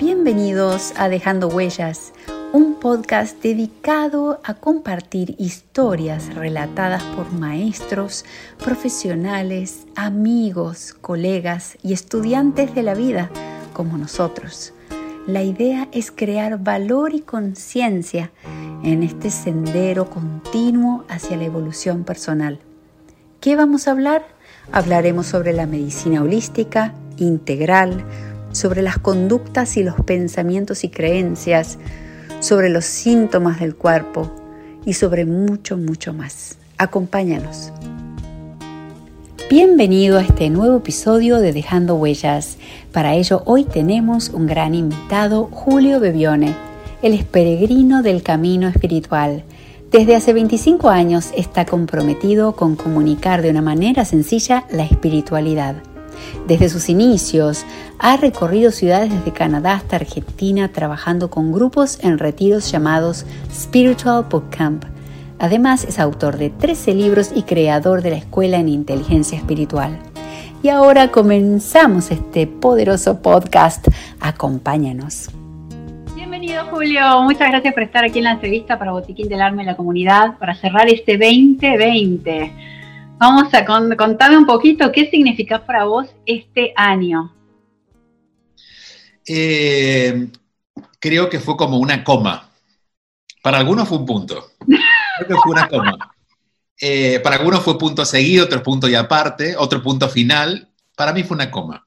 Bienvenidos a Dejando Huellas, un podcast dedicado a compartir historias relatadas por maestros, profesionales, amigos, colegas y estudiantes de la vida como nosotros. La idea es crear valor y conciencia en este sendero continuo hacia la evolución personal. ¿Qué vamos a hablar? Hablaremos sobre la medicina holística, integral, sobre las conductas y los pensamientos y creencias, sobre los síntomas del cuerpo y sobre mucho, mucho más. Acompáñanos. Bienvenido a este nuevo episodio de Dejando Huellas. Para ello hoy tenemos un gran invitado, Julio Bebione. Él es peregrino del camino espiritual. Desde hace 25 años está comprometido con comunicar de una manera sencilla la espiritualidad. Desde sus inicios ha recorrido ciudades desde Canadá hasta Argentina trabajando con grupos en retiros llamados Spiritual Book Camp. Además es autor de 13 libros y creador de la Escuela en Inteligencia Espiritual. Y ahora comenzamos este poderoso podcast. Acompáñanos. Bienvenido Julio, muchas gracias por estar aquí en la entrevista para Botiquín del Alma y la Comunidad para cerrar este 2020. Vamos a contarme un poquito qué significa para vos este año. Eh, creo que fue como una coma. Para algunos fue un punto. Creo que fue una coma. Eh, para algunos fue punto seguido, otro punto y aparte, otro punto final. Para mí fue una coma.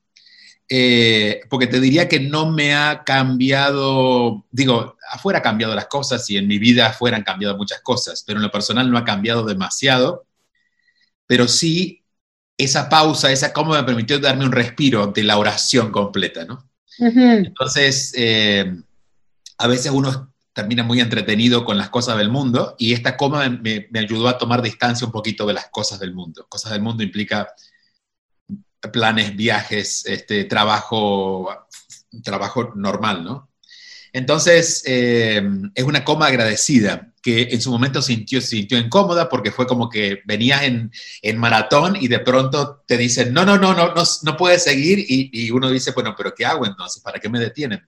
Eh, porque te diría que no me ha cambiado, digo, afuera ha cambiado las cosas y en mi vida afuera han cambiado muchas cosas, pero en lo personal no ha cambiado demasiado pero sí esa pausa, esa cómo me permitió darme un respiro de la oración completa, ¿no? Entonces, eh, a veces uno termina muy entretenido con las cosas del mundo y esta coma me, ayudó a tomar distancia un poquito de las cosas del mundo. Cosas del mundo implica planes, viajes, este, trabajo, trabajo normal, ¿no? Entonces, eh, es una coma agradecida que en su momento sintió, sintió incómoda porque fue como que venías en, maratón y de pronto te dicen, no, no, no, no, no, no puedes seguir y, uno dice, bueno, pero ¿qué hago entonces? ¿Para qué me detienen?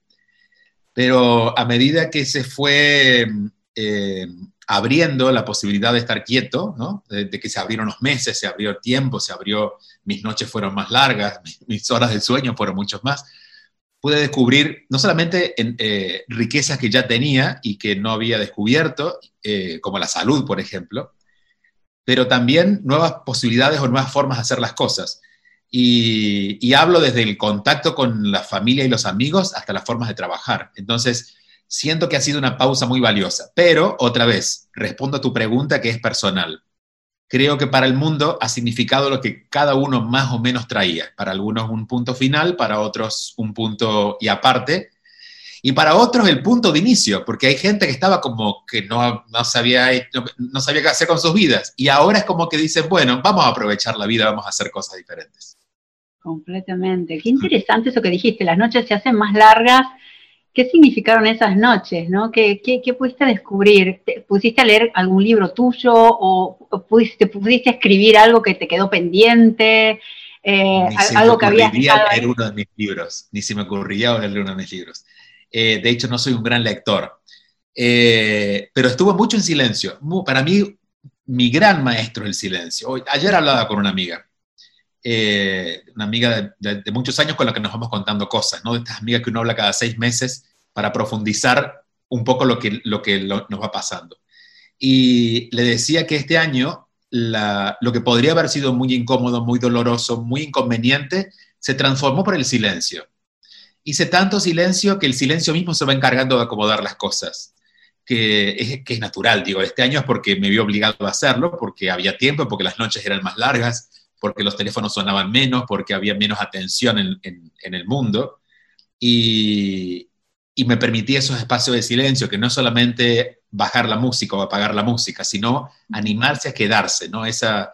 Pero a medida que se fue eh, abriendo la posibilidad de estar quieto, ¿no? de, que se abrieron los meses, se abrió el tiempo, se abrió, mis noches fueron más largas, mis horas de sueño fueron muchos más, pude descubrir no solamente en, eh, riquezas que ya tenía y que no había descubierto, eh, como la salud, por ejemplo, pero también nuevas posibilidades o nuevas formas de hacer las cosas. Y, y, hablo desde el contacto con la familia y los amigos hasta las formas de trabajar. Entonces, siento que ha sido una pausa muy valiosa. Pero, otra vez, respondo a tu pregunta que es personal creo que para el mundo ha significado lo que cada uno más o menos traía. Para algunos un punto final, para otros un punto y aparte, y para otros el punto de inicio, porque hay gente que estaba como que no, no, sabía, no, sabía qué hacer con sus vidas, y ahora es como que dicen, bueno, vamos a aprovechar la vida, vamos a hacer cosas diferentes. Completamente. Qué interesante eso que dijiste, las noches se hacen más largas ¿Qué significaron esas noches? ¿no? ¿Qué, qué, pudiste descubrir? ¿Te ¿Pusiste a leer algún libro tuyo o, pudiste, pudiste, escribir algo que te quedó pendiente? Eh, algo que habías leer uno de mis libros, ni se me ocurría leer uno de mis libros. Eh, de hecho, no soy un gran lector, eh, pero estuvo mucho en silencio. Para mí, mi gran maestro es el silencio. Hoy, ayer hablaba con una amiga eh, una amiga de, muchos años con la que nos vamos contando cosas, ¿no? De estas amigas que uno habla cada seis meses para profundizar un poco lo que, lo que nos va pasando. Y le decía que este año lo que podría haber sido muy incómodo, muy doloroso, muy inconveniente, se transformó por el silencio. Hice tanto silencio que el silencio mismo se va encargando de acomodar las cosas. Que es, que es natural, digo, este año es porque me vi obligado a hacerlo, porque había tiempo, porque las noches eran más largas, porque los teléfonos sonaban menos, porque había menos atención en, el mundo. Y, me permitía esos espacios de silencio, que no solamente bajar la música o apagar la música, sino animarse a quedarse, ¿no? Esa,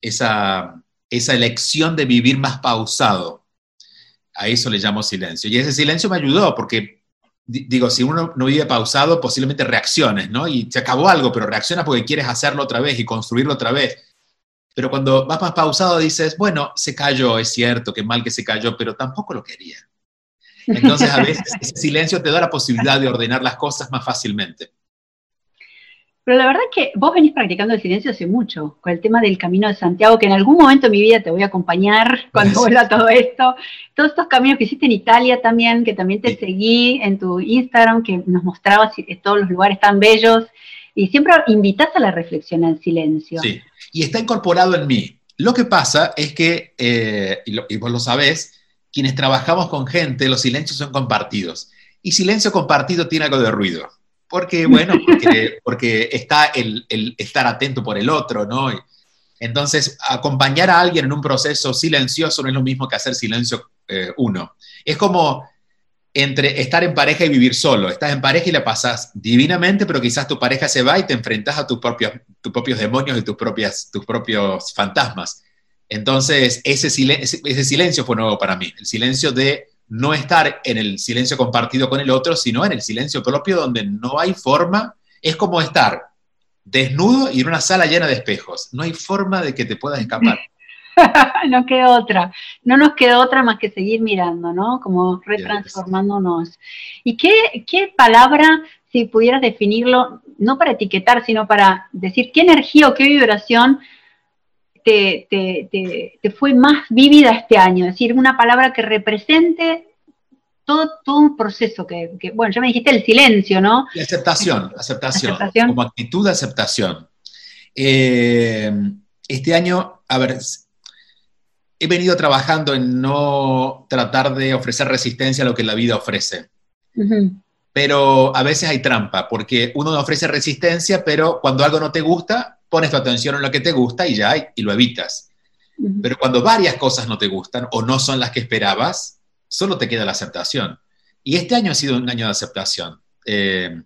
esa, esa elección de vivir más pausado. A eso le llamo silencio. Y ese silencio me ayudó porque, digo, si uno no vive pausado, posiblemente reacciones, ¿no? Y se acabó algo, pero reacciona porque quieres hacerlo otra vez y construirlo otra vez. Pero cuando vas más pausado dices, bueno, se cayó, es cierto, qué mal que se cayó, pero tampoco lo quería. Entonces a veces ese silencio te da la posibilidad de ordenar las cosas más fácilmente. Pero la verdad es que vos venís practicando el silencio hace mucho, con el tema del Camino de Santiago, que en algún momento de mi vida te voy a acompañar cuando vuelva todo esto. Todos estos caminos que hiciste en Italia también, que también te seguí en tu Instagram, que nos mostrabas todos los lugares tan bellos, y siempre invitas a la reflexión al silencio. Sí, y está incorporado en mí. Lo que pasa es que, eh, y, vos lo sabés, quienes trabajamos con gente, los silencios son compartidos. Y silencio compartido tiene algo de ruido. Porque, bueno, porque, está el, estar atento por el otro, ¿no? Entonces, acompañar a alguien en un proceso silencioso no es lo mismo que hacer silencio eh, uno. Es como entre estar en pareja y vivir solo. Estás en pareja y la pasas divinamente, pero quizás tu pareja se va y te enfrentas a tus propios, demonios y tus, propias, tus propios fantasmas. Entonces, ese, ese silencio fue nuevo para mí, el silencio de no estar en el silencio compartido con el otro, sino en el silencio propio donde no hay forma, es como estar desnudo y en una sala llena de espejos, no hay forma de que te puedas escapar. no queda otra, no nos queda otra más que seguir mirando, ¿no? Como retransformándonos. ¿Y qué, qué palabra, si pudieras definirlo, no para etiquetar, sino para decir qué energía o qué vibración te, fue más vívida este año? Es decir, una palabra que represente todo, todo un proceso que, bueno, ya me dijiste el silencio, ¿no? Y aceptación, aceptación, como actitud de aceptación. Eh, este año, a ver, he venido trabajando en no tratar de ofrecer resistencia a lo que la vida ofrece. Pero a veces hay trampa, porque uno ofrece resistencia, pero cuando algo no te gusta, pones tu atención en lo que te gusta y ya, y lo evitas. Pero cuando varias cosas no te gustan o no son las que esperabas, solo te queda la aceptación. Y este año ha sido un año de aceptación. Eh,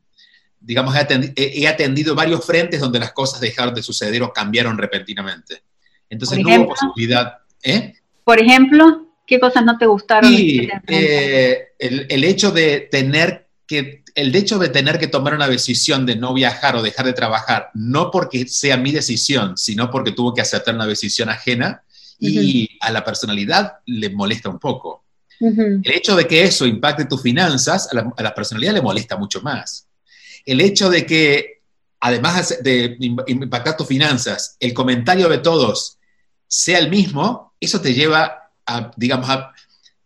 digamos, he atendido, varios frentes donde las cosas dejaron de suceder o cambiaron repentinamente. Entonces no hubo posibilidad. ¿Eh? Por ejemplo, ¿qué cosas no te gustaron? Sí, eh, el, el, hecho de tener que el hecho de tener que tomar una decisión de no viajar o dejar de trabajar, no porque sea mi decisión, sino porque tuvo que aceptar una decisión ajena y a la personalidad le molesta un poco. El hecho de que eso impacte tus finanzas, a la, personalidad le molesta mucho más. El hecho de que, además de impactar tus finanzas, el comentario de todos sea el mismo, eso te lleva a, digamos,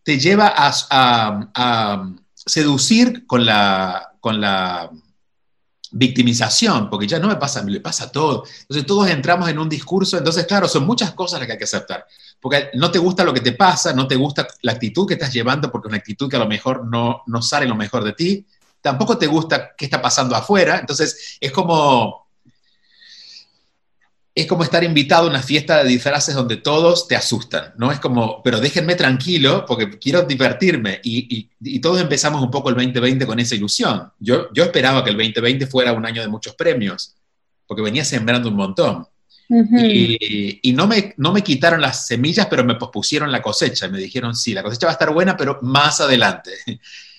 te lleva a seducir con la, con la victimización, porque ya no me pasa, me le pasa todo. Entonces todos entramos en un discurso, entonces claro, son muchas cosas las que hay que aceptar, porque no te gusta lo que te pasa, no te gusta la actitud que estás llevando, porque es una actitud que a lo mejor no, no sale lo mejor de ti, tampoco te gusta qué está pasando afuera, entonces es como es como estar invitado a una fiesta de disfraces donde todos te asustan, ¿no? Es como, pero déjenme tranquilo porque quiero divertirme. Y, todos empezamos un poco el 2020 con esa ilusión. Yo, yo esperaba que el 2020 fuera un año de muchos premios, porque venía sembrando un montón. Y, no, me, no me quitaron las semillas, pero me pospusieron la cosecha. Me dijeron, sí, la cosecha va a estar buena, pero más adelante.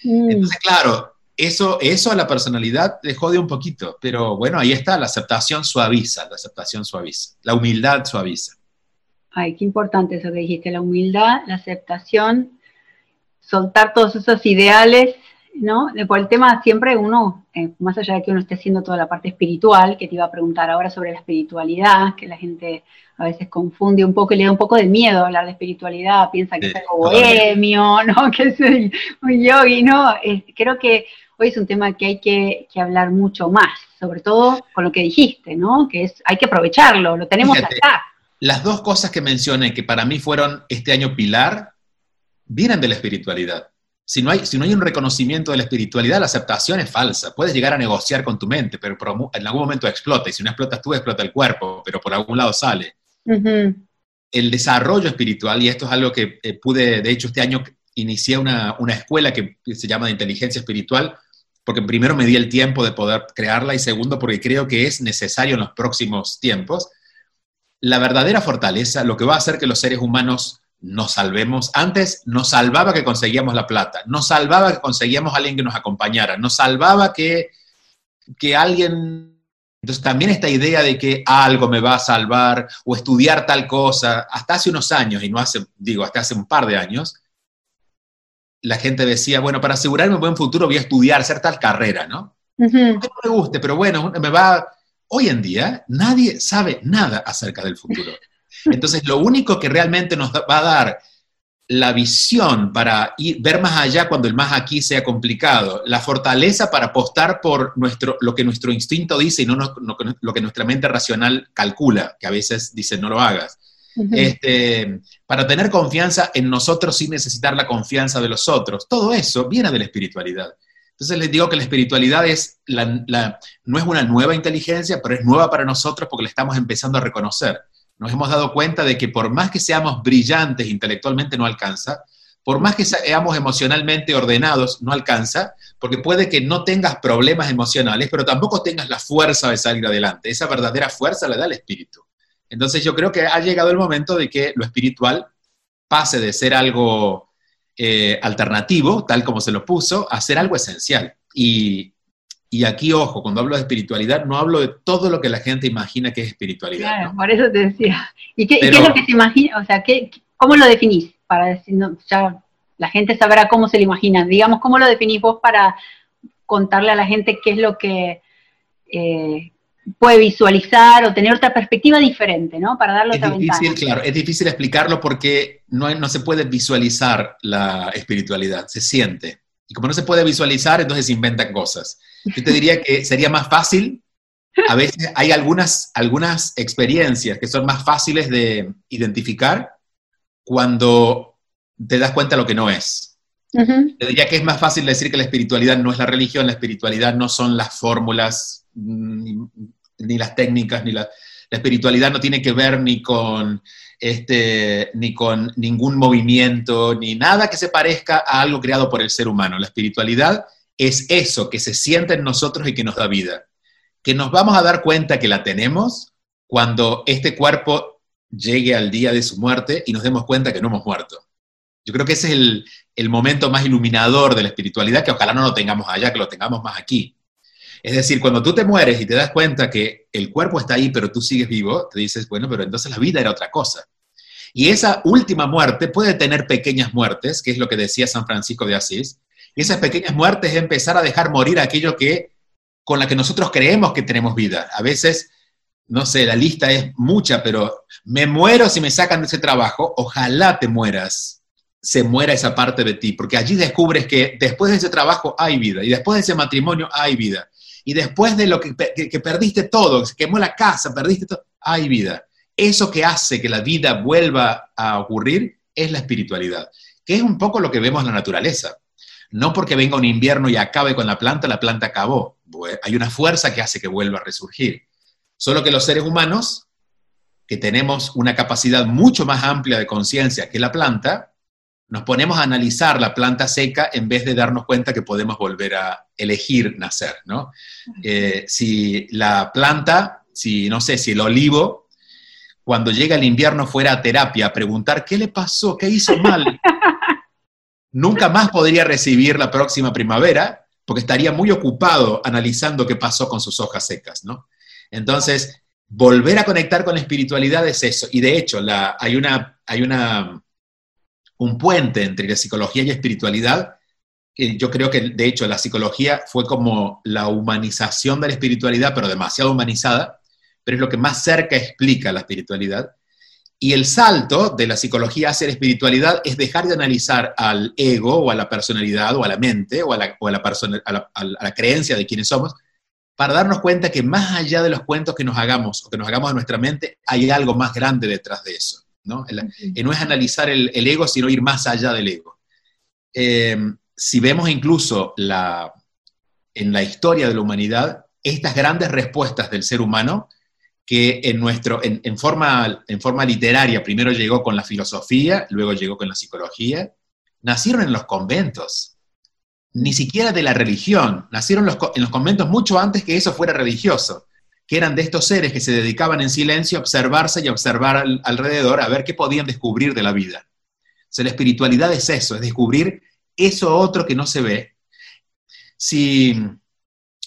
Mm. Entonces, claro, eso, eso a la personalidad le jode un poquito, pero bueno, ahí está, la aceptación suaviza, la aceptación suaviza, la humildad suaviza. Ay, qué importante eso que dijiste, la humildad, la aceptación, soltar todos esos ideales, ¿no? Por el tema siempre uno, eh, más allá de que uno esté haciendo toda la parte espiritual, que te iba a preguntar ahora sobre la espiritualidad, que la gente a veces confunde un poco y le da un poco de miedo hablar de espiritualidad, piensa que es algo bohemio, ¿no? Que es un yogi, ¿no? creo que hoy es un tema que hay que, hablar mucho más, sobre todo con lo que dijiste, ¿no? Que es, hay que aprovecharlo, lo tenemos acá. Las dos cosas que mencioné que para mí fueron este año pilar, vienen de la espiritualidad. Si no, hay, si no hay un reconocimiento de la espiritualidad, la aceptación es falsa. Puedes llegar a negociar con tu mente, pero en algún momento explota. Y si no explotas tú, explota el cuerpo, pero por algún lado sale. El desarrollo espiritual, y esto es algo que eh, pude, de hecho, este año inicié una, una, escuela que se llama de inteligencia espiritual, porque primero me di el tiempo de poder crearla y segundo porque creo que es necesario en los próximos tiempos. La verdadera fortaleza, lo que va a hacer que los seres humanos nos salvemos, antes nos salvaba que conseguíamos la plata, nos salvaba que conseguíamos a alguien que nos acompañara, nos salvaba que, que alguien... Entonces también esta idea de que algo me va a salvar o estudiar tal cosa, hasta hace unos años, y no hace, digo, hasta hace un par de años, la gente decía, bueno, para asegurarme un buen futuro voy a estudiar, hacer tal carrera, ¿no? Uh No me guste, pero bueno, me va... Hoy en día nadie sabe nada acerca del futuro. Entonces, lo único que realmente nos va a dar la visión para ir, ver más allá cuando el más aquí sea complicado, la fortaleza para apostar por nuestro, lo que nuestro instinto dice y no, lo que nuestra mente racional calcula, que a veces dice no lo hagas. Este, para tener confianza en nosotros sin necesitar la confianza de los otros. Todo eso viene de la espiritualidad. Entonces les digo que la espiritualidad no es una nueva inteligencia, pero es nueva para nosotros porque la estamos empezando a reconocer nos hemos dado cuenta de que por más que seamos brillantes intelectualmente no alcanza, por más que seamos emocionalmente ordenados no alcanza, porque puede que no tengas problemas emocionales, pero tampoco tengas la fuerza de salir adelante. Esa verdadera fuerza la da el espíritu. Entonces yo creo que ha llegado el momento de que lo espiritual pase de ser algo eh, alternativo, tal como se lo puso, a ser algo esencial. Y, y aquí, ojo, cuando hablo de espiritualidad, no hablo de todo lo que la gente imagina que es espiritualidad. Claro, por eso te decía. ¿Y qué, es lo que se imagina? O sea, ¿qué, ¿cómo lo definís? Para decir, ya la gente sabrá cómo se lo imagina. Digamos, ¿cómo lo definís vos para contarle a la gente qué es lo que eh, puede visualizar o tener otra perspectiva diferente, ¿no? Para darle es difícil, Claro, es difícil explicarlo porque no, no se puede visualizar la espiritualidad, se siente. Y como no se puede visualizar, entonces se inventan cosas. Yo te diría que sería más fácil, a veces hay algunas, algunas experiencias que son más fáciles de identificar cuando te das cuenta de lo que no es. Te diría que es más fácil decir que la espiritualidad no es la religión, la espiritualidad no son las fórmulas, ni, las técnicas, ni la, la espiritualidad no tiene que ver ni con este, ni con ningún movimiento, ni nada que se parezca a algo creado por el ser humano. La espiritualidad es eso que se siente en nosotros y que nos da vida. Que nos vamos a dar cuenta que la tenemos cuando este cuerpo llegue al día de su muerte y nos demos cuenta que no hemos muerto. Yo creo que ese es el, el momento más iluminador de la espiritualidad, que ojalá no lo tengamos allá, que lo tengamos más aquí. Es decir, cuando tú te mueres y te das cuenta que el cuerpo está ahí, pero tú sigues vivo, te dices, bueno, pero entonces la vida era otra cosa. Y esa última muerte puede tener pequeñas muertes, que es lo que decía San Francisco de Asís. Y esas pequeñas muertes es empezar a dejar morir aquello que con la que nosotros creemos que tenemos vida. A veces, no sé, la lista es mucha, pero me muero si me sacan de ese trabajo. Ojalá te mueras, se muera esa parte de ti, porque allí descubres que después de ese trabajo hay vida y después de ese matrimonio hay vida y después de lo que, perdiste todo, se quemó la casa, perdiste todo, hay vida. Eso que hace que la vida vuelva a ocurrir es la espiritualidad, que es un poco lo que vemos en la naturaleza. No porque venga un invierno y acabe con la planta, la planta acabó. Hay una fuerza que hace que vuelva a resurgir. Solo que los seres humanos, que tenemos una capacidad mucho más amplia de conciencia que la planta, nos ponemos a analizar la planta seca en vez de darnos cuenta que podemos volver a elegir nacer, ¿no? Eh, si la planta, si no sé, si el olivo, cuando llega el invierno fuera a terapia a preguntar qué le pasó, qué hizo mal, nunca más podría recibir la próxima primavera porque estaría muy ocupado analizando qué pasó con sus hojas secas, ¿no? Entonces, volver a conectar con la espiritualidad es eso. Y de hecho, la, hay, una, hay una un puente entre la psicología y la espiritualidad. Yo creo que, de hecho, la psicología fue como la humanización de la espiritualidad, pero demasiado humanizada, pero es lo que más cerca explica la espiritualidad. Y el salto de la psicología hacia la espiritualidad es dejar de analizar al ego o a la personalidad o a la mente o a la, la, a la creencia de quienes somos, para darnos cuenta que más allá de los cuentos que nos hagamos o que nos hagamos en nuestra mente, hay algo más grande detrás de eso. ¿No? no es analizar el, ego, sino ir más allá del ego. Eh, si vemos incluso la, en la historia de la humanidad, estas grandes respuestas del ser humano, que en, nuestro, en, forma, en forma literaria primero llegó con la filosofía, luego llegó con la psicología, nacieron en los conventos, ni siquiera de la religión, nacieron en los conventos mucho antes que eso fuera religioso que eran de estos seres que se dedicaban en silencio a observarse y a observar alrededor, a ver qué podían descubrir de la vida. O la espiritualidad es eso, es descubrir eso otro que no se ve. Si,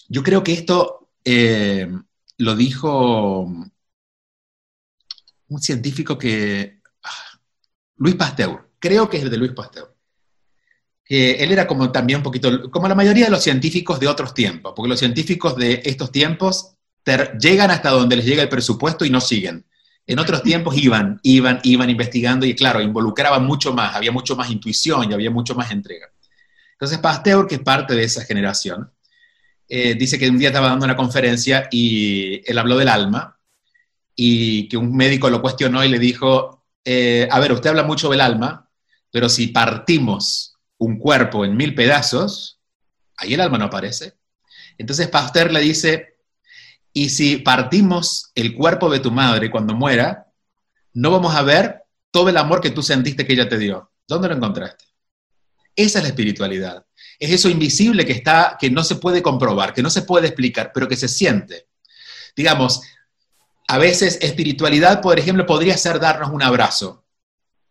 yo creo que esto eh, lo dijo un científico que... Ah, Luis Pasteur, creo que es el de Luis Pasteur. que él era como también un poquito, como la mayoría de los científicos de otros tiempos, porque los científicos de estos tiempos llegan hasta donde les llega el presupuesto y no siguen. En otros tiempos iban, iban, iban investigando y claro, involucraban mucho más, había mucho más intuición y había mucho más entrega. Entonces Pasteur, que es parte de esa generación, eh, dice que un día estaba dando una conferencia y él habló del alma y que un médico lo cuestionó y le dijo, eh, a ver, usted habla mucho del alma, pero si partimos un cuerpo en mil pedazos, ahí el alma no aparece. Entonces Pasteur le dice, y si partimos el cuerpo de tu madre cuando muera, no vamos a ver todo el amor que tú sentiste que ella te dio. ¿Dónde lo encontraste? Esa es la espiritualidad. Es eso invisible que está, que no se puede comprobar, que no se puede explicar, pero que se siente. Digamos, a veces espiritualidad, por ejemplo, podría ser darnos un abrazo.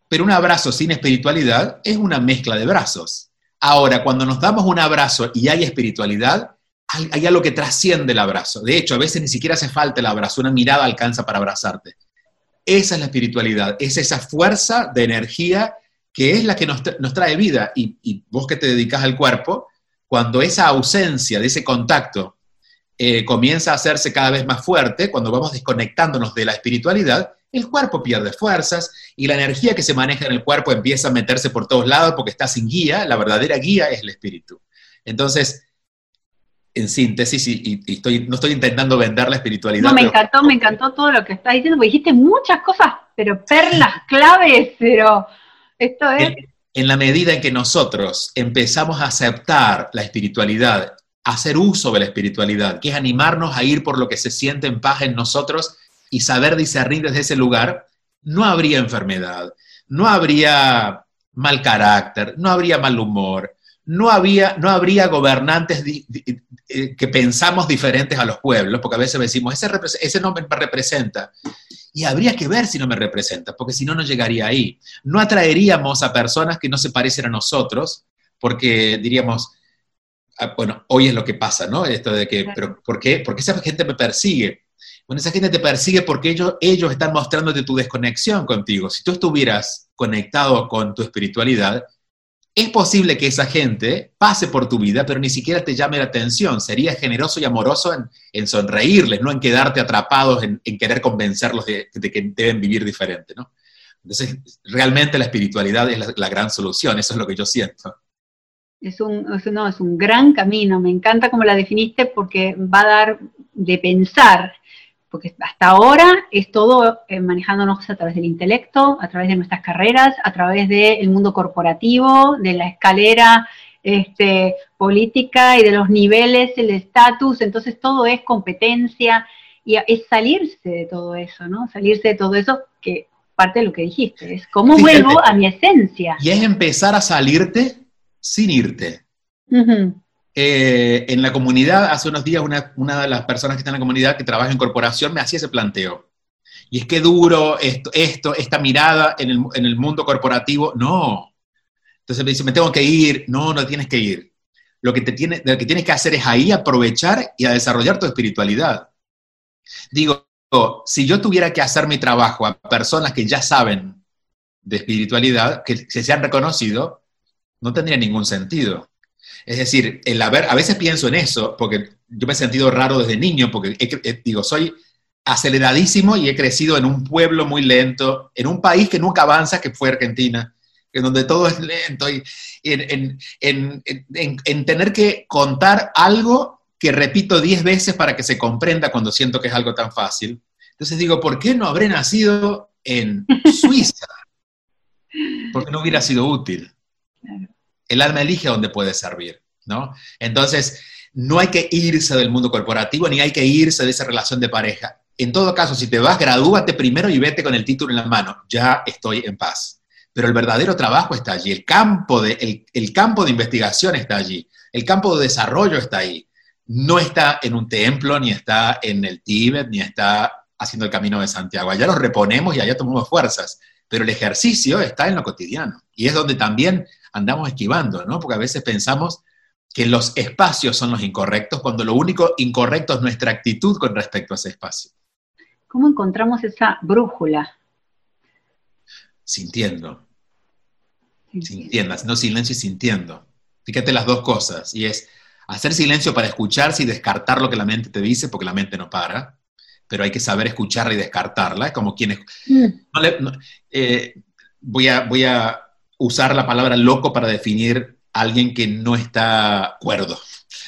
Pero un abrazo sin espiritualidad es una mezcla de brazos. Ahora, cuando nos damos un abrazo y hay espiritualidad, hay, algo que trasciende el abrazo. De hecho, a veces ni siquiera hace falta el abrazo, una mirada alcanza para abrazarte. Esa es la espiritualidad, es esa fuerza de energía que es la que nos, trae vida. Y, y, vos que te dedicas al cuerpo, cuando esa ausencia de ese contacto eh, comienza a hacerse cada vez más fuerte, cuando vamos desconectándonos de la espiritualidad, el cuerpo pierde fuerzas y la energía que se maneja en el cuerpo empieza a meterse por todos lados porque está sin guía, la verdadera guía es el espíritu. Entonces, en síntesis, y, estoy, no estoy intentando vender la espiritualidad. No, me encantó, me encantó todo lo que estás diciendo, porque dijiste muchas cosas, pero perlas claves, pero esto es... en la medida en que nosotros empezamos a aceptar la espiritualidad, hacer uso de la espiritualidad, que es animarnos a ir por lo que se siente en paz en nosotros, y saber discernir desde ese lugar, no habría enfermedad, no habría mal carácter, no habría mal humor, no, había, no habría gobernantes eh, que pensamos diferentes a los pueblos, porque a veces decimos, ese, ese no me representa. Y habría que ver si no me representa, porque si no, no llegaría ahí. No atraeríamos a personas que no se parecen a nosotros, porque diríamos, ah, bueno, hoy es lo que pasa, ¿no? Esto de que, pero ¿por qué? Porque esa gente me persigue. Bueno, esa gente te persigue porque ellos, ellos están mostrándote tu desconexión contigo. Si tú estuvieras conectado con tu espiritualidad, es posible que esa gente pase por tu vida, pero ni siquiera te llame la atención. Sería generoso y amoroso en, sonreírles, no en quedarte atrapados en, querer convencerlos de, que deben vivir diferente, ¿no? Entonces, realmente la espiritualidad es la, gran solución, eso es lo que yo siento. Es un, no, es un gran camino, me encanta cómo la definiste porque va a dar de pensar porque hasta ahora es todo eh, manejándonos a través del intelecto, a través de nuestras carreras, a través del mundo corporativo, de la escalera este, política y de los niveles, el estatus, entonces todo es competencia y es salirse de todo eso, ¿no? Salirse de todo eso que parte de lo que dijiste, es cómo vuelvo a mi esencia. Y es empezar a salirte sin irte. Eh, en la comunidad, hace unos días, una, de las personas que está en la comunidad que trabaja en corporación me hacía ese planteo. Y es que duro esto, esto esta mirada en el, mundo corporativo. No. Entonces me dice, me tengo que ir. No, no tienes que ir. Lo que, te tiene, lo que tienes que hacer es ahí aprovechar y a desarrollar tu espiritualidad. Digo, si yo tuviera que hacer mi trabajo a personas que ya saben de espiritualidad, que se han reconocido, no tendría ningún sentido. Es decir, el haber, a veces pienso en eso, porque yo me he sentido raro desde niño, porque digo, soy aceleradísimo y he crecido en un pueblo muy lento, en un país que nunca avanza, que fue Argentina, en donde todo es lento, y en, en tener que contar algo que repito diez veces para que se comprenda cuando siento que es algo tan fácil. Entonces digo, ¿por qué no habré nacido en Suiza? Porque no hubiera sido útil. Claro el alma elige dónde puede servir, ¿no? Entonces, no hay que irse del mundo corporativo ni hay que irse de esa relación de pareja. En todo caso, si te vas, gradúate primero y vete con el título en la mano. Ya estoy en paz. Pero el verdadero trabajo está allí, el campo de, el, campo de investigación está allí, el campo de desarrollo está ahí. No está en un templo, ni está en el Tíbet, ni está haciendo el camino de Santiago. Allá los reponemos y allá tomamos fuerzas. Pero el ejercicio está en lo cotidiano. Y es donde también andamos esquivando, ¿no? Porque a veces pensamos que los espacios son los incorrectos cuando lo único incorrecto es nuestra actitud con respecto a ese espacio. ¿Cómo encontramos esa brújula? Sintiendo. Sintiendo, haciendo silencio y sintiendo. Fíjate las dos cosas, y es hacer silencio para escucharse y descartar lo que la mente te dice, porque la mente no para, pero hay que saber escucharla y descartarla, es como quienes... Mm. Eh, voy, a, voy a usar la palabra loco para definir a alguien que no está cuerdo,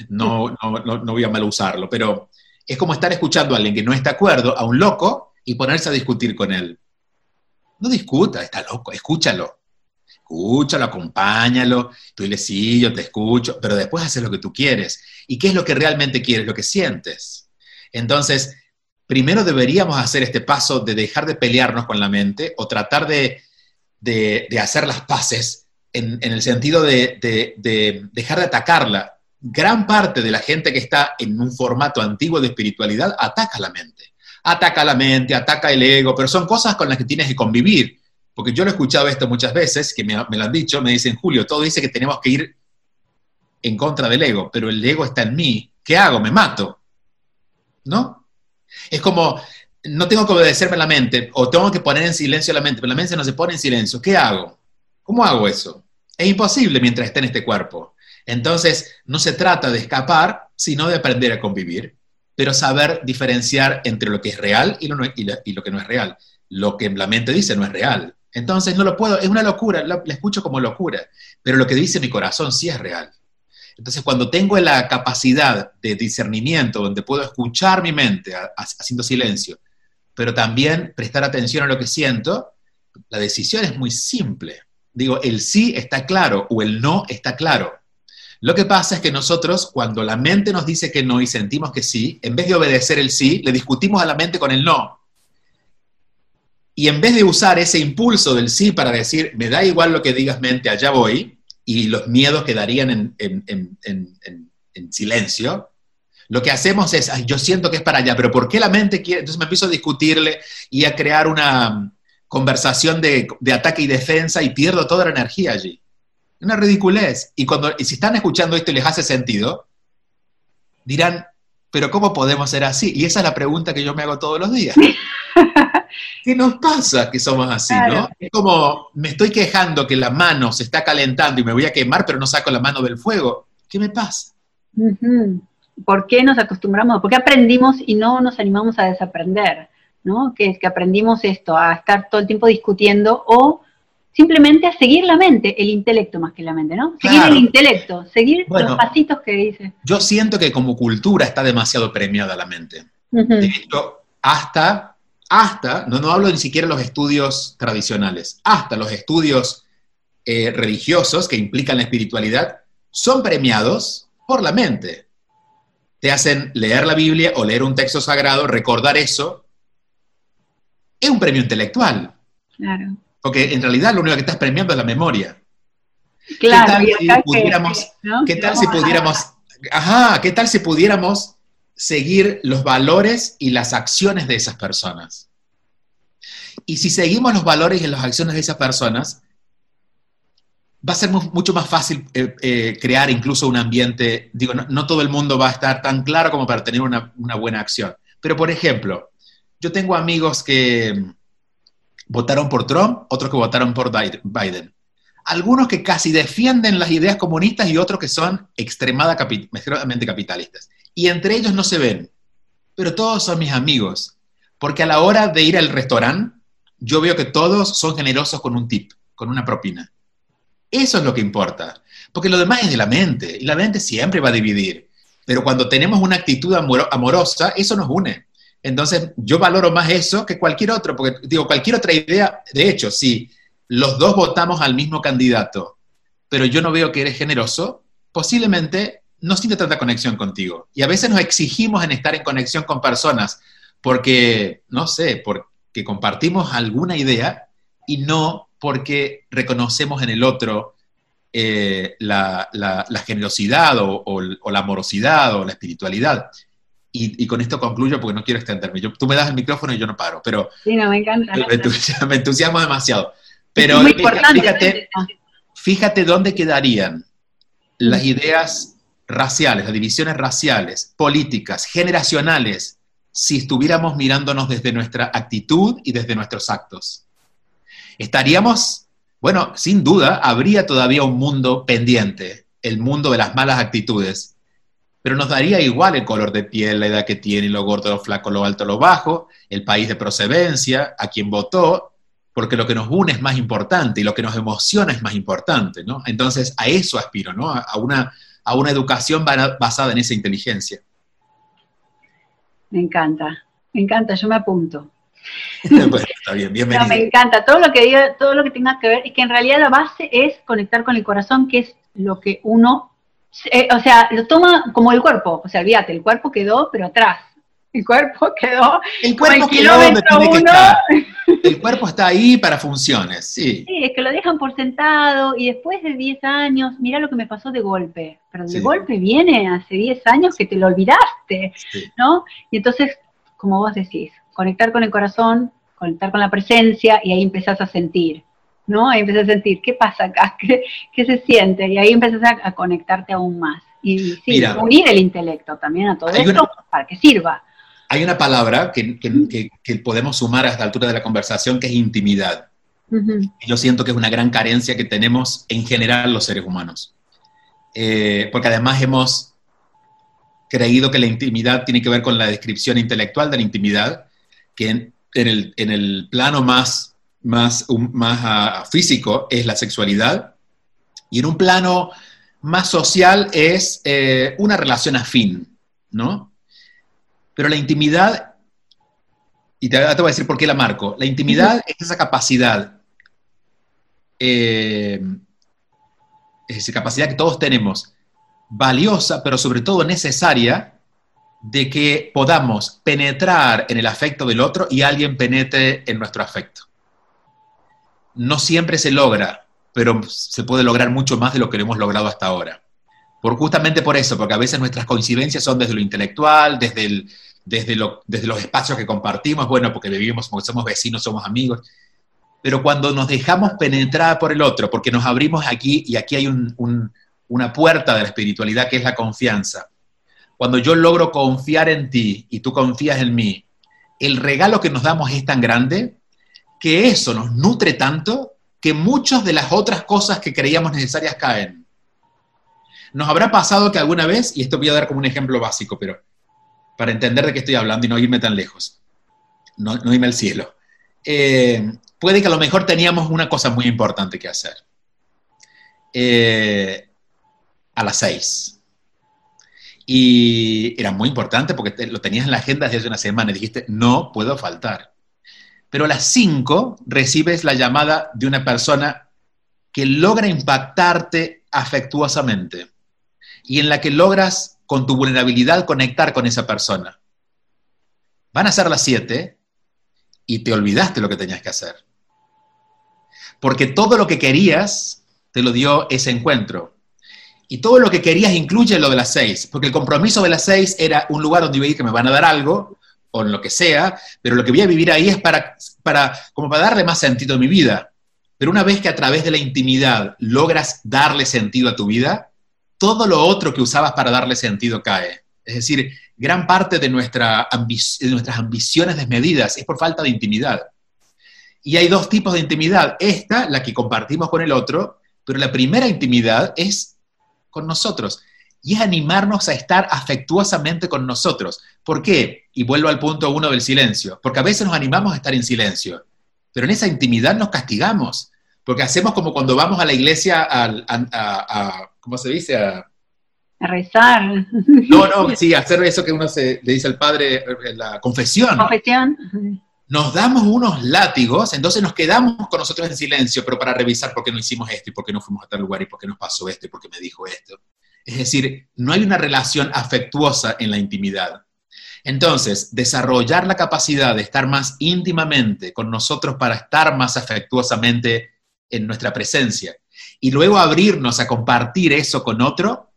no, no, no voy a mal usarlo, pero es como estar escuchando a alguien que no está acuerdo, a un loco, y ponerse a discutir con él. No discuta, está loco, escúchalo. Escúchalo, acompáñalo, tú dile, sí, yo te escucho, pero después haces lo que tú quieres. ¿Y qué es lo que realmente quieres, lo que sientes? Entonces, primero deberíamos hacer este paso de dejar de pelearnos con la mente o tratar de, hacer las paces en, el sentido de, de dejar de atacarla gran parte de la gente que está en un formato antiguo de espiritualidad ataca la mente. Ataca la mente, ataca el ego, pero son cosas con las que tienes que convivir. Porque yo lo he escuchado esto muchas veces, que me, lo han dicho, me dicen, Julio, todo dice que tenemos que ir en contra del ego, pero el ego está en mí. ¿Qué hago? Me mato. ¿No? Es como, no tengo que obedecerme la mente, o tengo que poner en silencio la mente, pero la mente no se pone en silencio. ¿Qué hago? ¿Cómo hago eso? Es imposible mientras esté en este cuerpo. Entonces, no se trata de escapar, sino de aprender a convivir, pero saber diferenciar entre lo que es real y lo, que no es real. Lo que la mente dice no es real. Entonces, no lo puedo, es una locura, la escucho como locura, pero lo que dice mi corazón sí es real. Entonces, cuando tengo la capacidad de discernimiento, donde puedo escuchar mi mente haciendo silencio, pero también prestar atención a lo que siento, la decisión es muy simple. Digo, el sí está claro o el no está claro. Lo que pasa es que nosotros, cuando la mente nos dice que no y sentimos que sí, en vez de obedecer el sí, le discutimos a la mente con el no. Y en vez de usar ese impulso del sí para decir, me da igual lo que digas mente, allá voy, y los miedos quedarían en, silencio, lo que hacemos es, yo siento que es para allá, pero ¿por qué la mente quiere? Entonces me empiezo a discutirle y a crear una conversación de, de ataque y defensa y pierdo toda la energía allí. Una ridiculez. Y, cuando, y si están escuchando esto y les hace sentido, dirán, pero ¿cómo podemos ser así? Y esa es la pregunta que yo me hago todos los días. ¿Qué nos pasa que somos así, no? Es como, me estoy quejando que la mano se está calentando y me voy a quemar, pero no saco la mano del fuego. ¿Qué me pasa? ¿Por qué nos acostumbramos? ¿Por qué aprendimos y no nos animamos a desaprender? ¿no? Que, que aprendimos esto, a estar todo el tiempo discutiendo o simplemente a seguir la mente, el intelecto más que la mente, ¿no? Seguir el intelecto, seguir los pasitos que dice. Yo siento que como cultura está demasiado premiada la mente. De hecho, hasta, hasta, no, no hablo ni siquiera de los estudios tradicionales, hasta los estudios eh, religiosos que implican la espiritualidad, son premiados por la mente. Te hacen leer la Biblia o leer un texto sagrado, recordar eso. Es un premio intelectual. Claro. Porque en realidad lo único que estás premiando es la memoria. Claro, ¿Qué tal si pudiéramos, ¿qué tal si pudiéramos, ajá, qué tal si pudiéramos seguir los valores y las acciones de esas personas? Y si seguimos los valores y las acciones de esas personas, va a ser mucho más fácil eh, eh, crear incluso un ambiente, digo, no, todo el mundo va a estar tan claro como para tener una, una buena acción. Pero, por ejemplo, yo tengo amigos que, votaron por Trump, otros que votaron por Biden. Algunos que casi defienden las ideas comunistas y otros que son extremadamente capitalistas. Y entre ellos no se ven, pero todos son mis amigos, porque a la hora de ir al restaurante, yo veo que todos son generosos con un tip, con una propina. Eso es lo que importa, porque lo demás es de la mente, y la mente siempre va a dividir. Pero cuando tenemos una actitud amorosa, eso nos une. Entonces, yo valoro más eso que cualquier otro, porque digo, cualquier otra idea, de hecho, si los dos votamos al mismo candidato, pero yo no veo que eres generoso, posiblemente no siente tanta conexión contigo. Y a veces nos exigimos en estar en conexión con personas porque, no sé, porque compartimos alguna idea y no porque reconocemos en el otro eh, la, generosidad o la amorosidad o la espiritualidad. Y, con esto concluyo porque no quiero extenderme. tú me das el micrófono y yo no paro, pero sí, no, me, encanta, me, entusiasmo, demasiado. Pero fíjate, fíjate dónde quedarían las ideas raciales, las divisiones raciales, políticas, generacionales, si estuviéramos mirándonos desde nuestra actitud y desde nuestros actos. Estaríamos, bueno, sin duda, habría todavía un mundo pendiente, el mundo de las malas actitudes, pero nos daría igual el color de piel, la edad que tiene, lo gordo, lo flaco, lo alto, lo bajo, el país de procedencia, a quien votó, porque lo que nos une es más importante y lo que nos emociona es más importante, ¿no? Entonces, a eso aspiro, ¿no? A una, a una educación basada en esa inteligencia. Me encanta, me encanta, yo me apunto. bueno, está bien, bienvenido. me encanta, todo lo que diga, todo lo que tenga que ver, y que en realidad la base es conectar con el corazón, que es lo que uno, eh, o sea, lo toma como el cuerpo, o sea, olvídate, el cuerpo quedó, pero atrás, el cuerpo quedó. El cuerpo quedó donde tiene que estar. El cuerpo está ahí para funciones, sí. Sí, es que lo dejan por sentado y después de 10 años, mira lo que me pasó de golpe. Pero de golpe viene hace 10 años que te lo olvidaste, ¿no? Y entonces, como vos decís, conectar con el corazón, conectar con la presencia y ahí empezás a sentir. ¿no? Ahí empezás a sentir, ¿qué pasa acá? ¿Qué, se siente? Y ahí empezás a, conectarte aún más. Y sí, unir el intelecto también a todo esto para que sirva hay una palabra que, podemos sumar a esta altura de la conversación que es intimidad. Yo siento que es una gran carencia que tenemos en general los seres humanos. Eh, porque además hemos creído que la intimidad tiene que ver con la descripción intelectual de la intimidad, que en, el, plano más, más, más ah, físico es la sexualidad, y en un plano más social es eh, una relación afín, ¿no? Pero la intimidad, y te, te voy a decir por qué la marco, la intimidad es esa capacidad, eh, es esa capacidad que todos tenemos, valiosa, pero sobre todo necesaria, de que podamos penetrar en el afecto del otro y alguien penetre en nuestro afecto. No siempre se logra, pero se puede lograr mucho más de lo que hemos logrado hasta ahora. Por, justamente por eso, porque a veces nuestras coincidencias son desde lo intelectual, desde el, desde, desde los espacios que compartimos, bueno, porque vivimos, porque somos vecinos, somos amigos, pero cuando nos dejamos penetrar por el otro, porque nos abrimos aquí y aquí hay una puerta de la espiritualidad que es la confianza. Cuando yo logro confiar en ti y tú confías en mí, el regalo que nos damos es tan grande que eso nos nutre tanto que muchas de las otras cosas que creíamos necesarias caen. Nos habrá pasado que alguna vez, y esto voy a dar como un ejemplo básico, pero para entender de qué estoy hablando y no irme tan lejos, no, irme al cielo. Eh, puede que a lo mejor teníamos una cosa muy importante que hacer. Eh, a las seis. Y era muy importante porque lo tenías en la agenda desde hace una semana y dijiste, no puedo faltar. Pero a las cinco recibes la llamada de una persona que logra impactarte afectuosamente y en la que logras con tu vulnerabilidad conectar con esa persona. Van a ser las 7 y te olvidaste lo que tenías que hacer. Porque todo lo que querías te lo dio ese encuentro. Y todo lo que querías incluye lo de las 6, porque el compromiso de las 6 era un lugar donde iba a ir que me van a dar algo, o lo que sea, pero lo que voy a vivir ahí es para, para, como para darle más sentido a mi vida. Pero una vez que a través de la intimidad logras darle sentido a tu vida, todo lo otro que usabas para darle sentido cae. Es decir, gran parte de, nuestra de nuestras ambiciones desmedidas es por falta de intimidad. Y hay dos tipos de intimidad. Esta, la que compartimos con el otro, pero la primera intimidad es con nosotros. Y es animarnos a estar afectuosamente con nosotros. ¿Por qué? Y vuelvo al punto uno del silencio. Porque a veces nos animamos a estar en silencio, pero en esa intimidad nos castigamos. Porque hacemos como cuando vamos a la iglesia a ¿cómo se dice? A, rezar. No, no, sí, hacer eso que uno se, le dice al padre, eh, la confesión. Confesión. Nos damos unos látigos, entonces nos quedamos con nosotros en silencio, pero para revisar por qué no hicimos esto y por qué no fuimos a tal lugar y por qué nos pasó esto y por qué me dijo esto. Es decir, no hay una relación afectuosa en la intimidad. Entonces, desarrollar la capacidad de estar más íntimamente con nosotros para estar más afectuosamente en nuestra presencia y luego abrirnos a compartir eso con otro,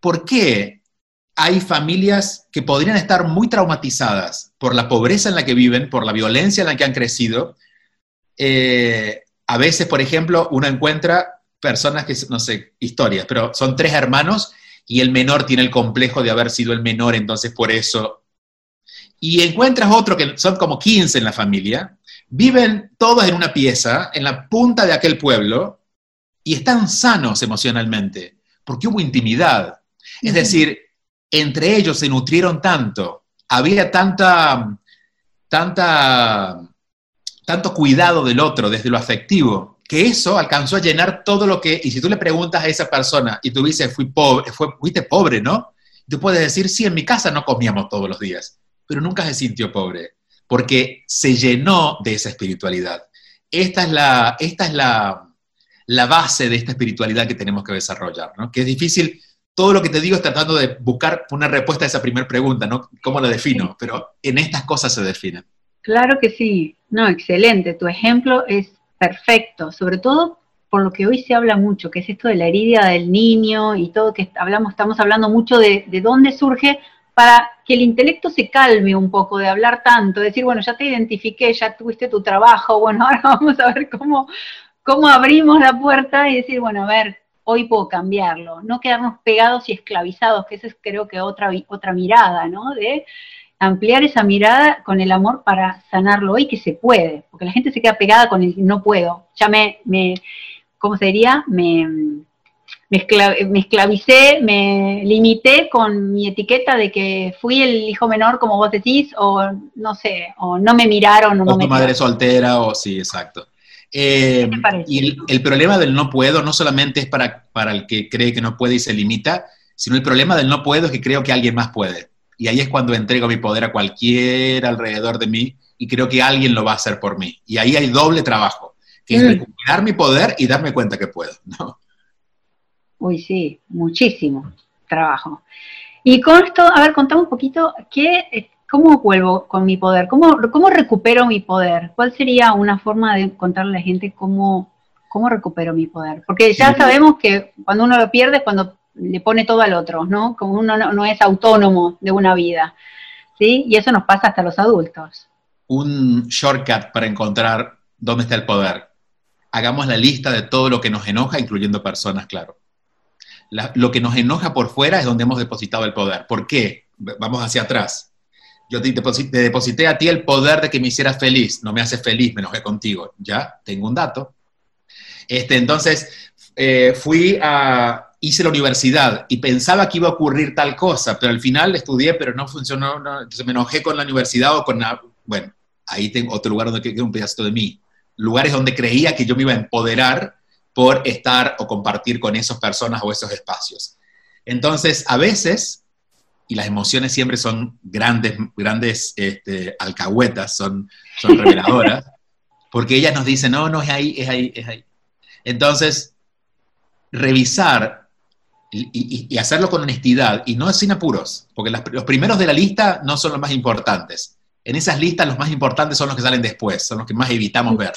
¿por qué hay familias que podrían estar muy traumatizadas por la pobreza en la que viven, por la violencia en la que han crecido? Eh, a veces, por ejemplo, uno encuentra personas que, no sé, historias, pero son tres hermanos y el menor tiene el complejo de haber sido el menor, entonces por eso. Y encuentras otro que son como 15 en la familia, viven todos en una pieza, en la punta de aquel pueblo, y están sanos emocionalmente. Porque hubo intimidad. Es decir, entre ellos se nutrieron tanto, había tanta, tanta, tanto cuidado del otro desde lo afectivo, que eso alcanzó a llenar todo lo que, y si tú le preguntas a esa persona y tú dices, fui pobre, fuiste pobre, ¿no? Tú puedes decir, sí, en mi casa no comíamos todos los días, pero nunca se sintió pobre, porque se llenó de esa espiritualidad. Esta es la, esta es la, la base de esta espiritualidad que tenemos que desarrollar, ¿no? Que es difícil todo lo que te digo es tratando de buscar una respuesta a esa primera pregunta, ¿no? ¿Cómo la defino? Pero en estas cosas se define. Claro que sí. No, excelente. Tu ejemplo es perfecto, sobre todo por lo que hoy se habla mucho, que es esto de la herida del niño y todo que hablamos, estamos hablando mucho de, de dónde surge para que el intelecto se calme un poco de hablar tanto, decir, bueno, ya te identifiqué, ya tuviste tu trabajo, bueno, ahora vamos a ver cómo, cómo abrimos la puerta y decir, bueno, a ver, hoy puedo cambiarlo, no quedarnos pegados y esclavizados, que esa es creo que otra, otra mirada, ¿no? De ampliar esa mirada con el amor para sanarlo hoy, que se puede, porque la gente se queda pegada con el no puedo, ya me, me ¿cómo se diría? Me, me, esclavicé, me limité con mi etiqueta de que fui el hijo menor, como vos decís, o no sé, o no me miraron. O, no tu madre soltera, o sí, exacto. Eh, y el, problema del no puedo no solamente es para, para el que cree que no puede y se limita, sino el problema del no puedo es que creo que alguien más puede. Y ahí es cuando entrego mi poder a cualquiera alrededor de mí y creo que alguien lo va a hacer por mí. Y ahí hay doble trabajo, que es mm. recuperar mi poder y darme cuenta que puedo. ¿no? Uy, sí, muchísimo trabajo. Y con esto, a ver, contame un poquito, ¿qué, ¿cómo vuelvo con mi poder? ¿Cómo, ¿Cómo recupero mi poder? ¿Cuál sería una forma de contarle a la gente cómo, cómo recupero mi poder? Porque ya sabemos que cuando uno lo pierde es cuando le pone todo al otro, ¿no? Como uno no, es autónomo de una vida, ¿sí? Y eso nos pasa hasta los adultos. Un shortcut para encontrar dónde está el poder. Hagamos la lista de todo lo que nos enoja, incluyendo personas, claro. lo que nos enoja por fuera es donde hemos depositado el poder. ¿Por qué? Vamos hacia atrás yo te deposité, a ti el poder de que me hicieras feliz, no me haces feliz, me enojé contigo. Ya, tengo un dato. Este, entonces, eh, fui a, hice la universidad y pensaba que iba a ocurrir tal cosa, pero al final estudié, pero no funcionó, entonces me enojé con la universidad o con la, bueno, ahí tengo otro lugar donde queda un pedacito de mí. Lugares donde creía que yo me iba a empoderar por estar o compartir con esas personas o esos espacios. Entonces, a veces y las emociones siempre son grandes, grandes este, alcahuetas, son, son reveladoras, porque ellas nos dicen, no, no, es ahí, es ahí, es ahí. Entonces, revisar y, hacerlo con honestidad y no sin apuros, porque los primeros de la lista no son los más importantes. En esas listas los más importantes son los que salen después, son los que más evitamos ver.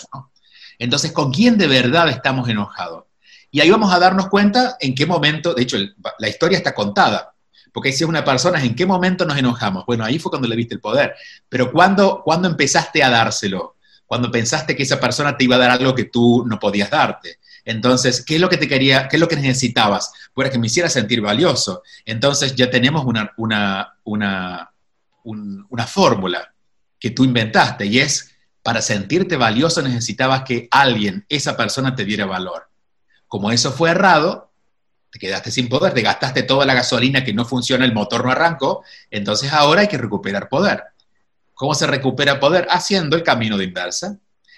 Entonces, ¿con quién de verdad estamos enojados? Y ahí vamos a darnos cuenta en qué momento, de hecho, la historia está contada. Porque si es una persona, ¿en qué momento nos enojamos? Bueno, ahí fue cuando le viste el poder. Pero ¿cuándo, cuando empezaste a dárselo? Cuando pensaste que esa persona te iba a dar algo que tú no podías darte. Entonces, ¿qué es lo que te quería, qué es lo que necesitabas? Pues que me hiciera sentir valioso. Entonces ya tenemos una, una, una, una fórmula que tú inventaste y es, para sentirte valioso necesitabas que alguien, esa persona, te diera valor. Como eso fue errado, te quedaste sin poder, te gastaste toda la gasolina que no funciona, el motor no arrancó, entonces ahora hay que recuperar poder. ¿Cómo se recupera poder? Haciendo el camino de inversa,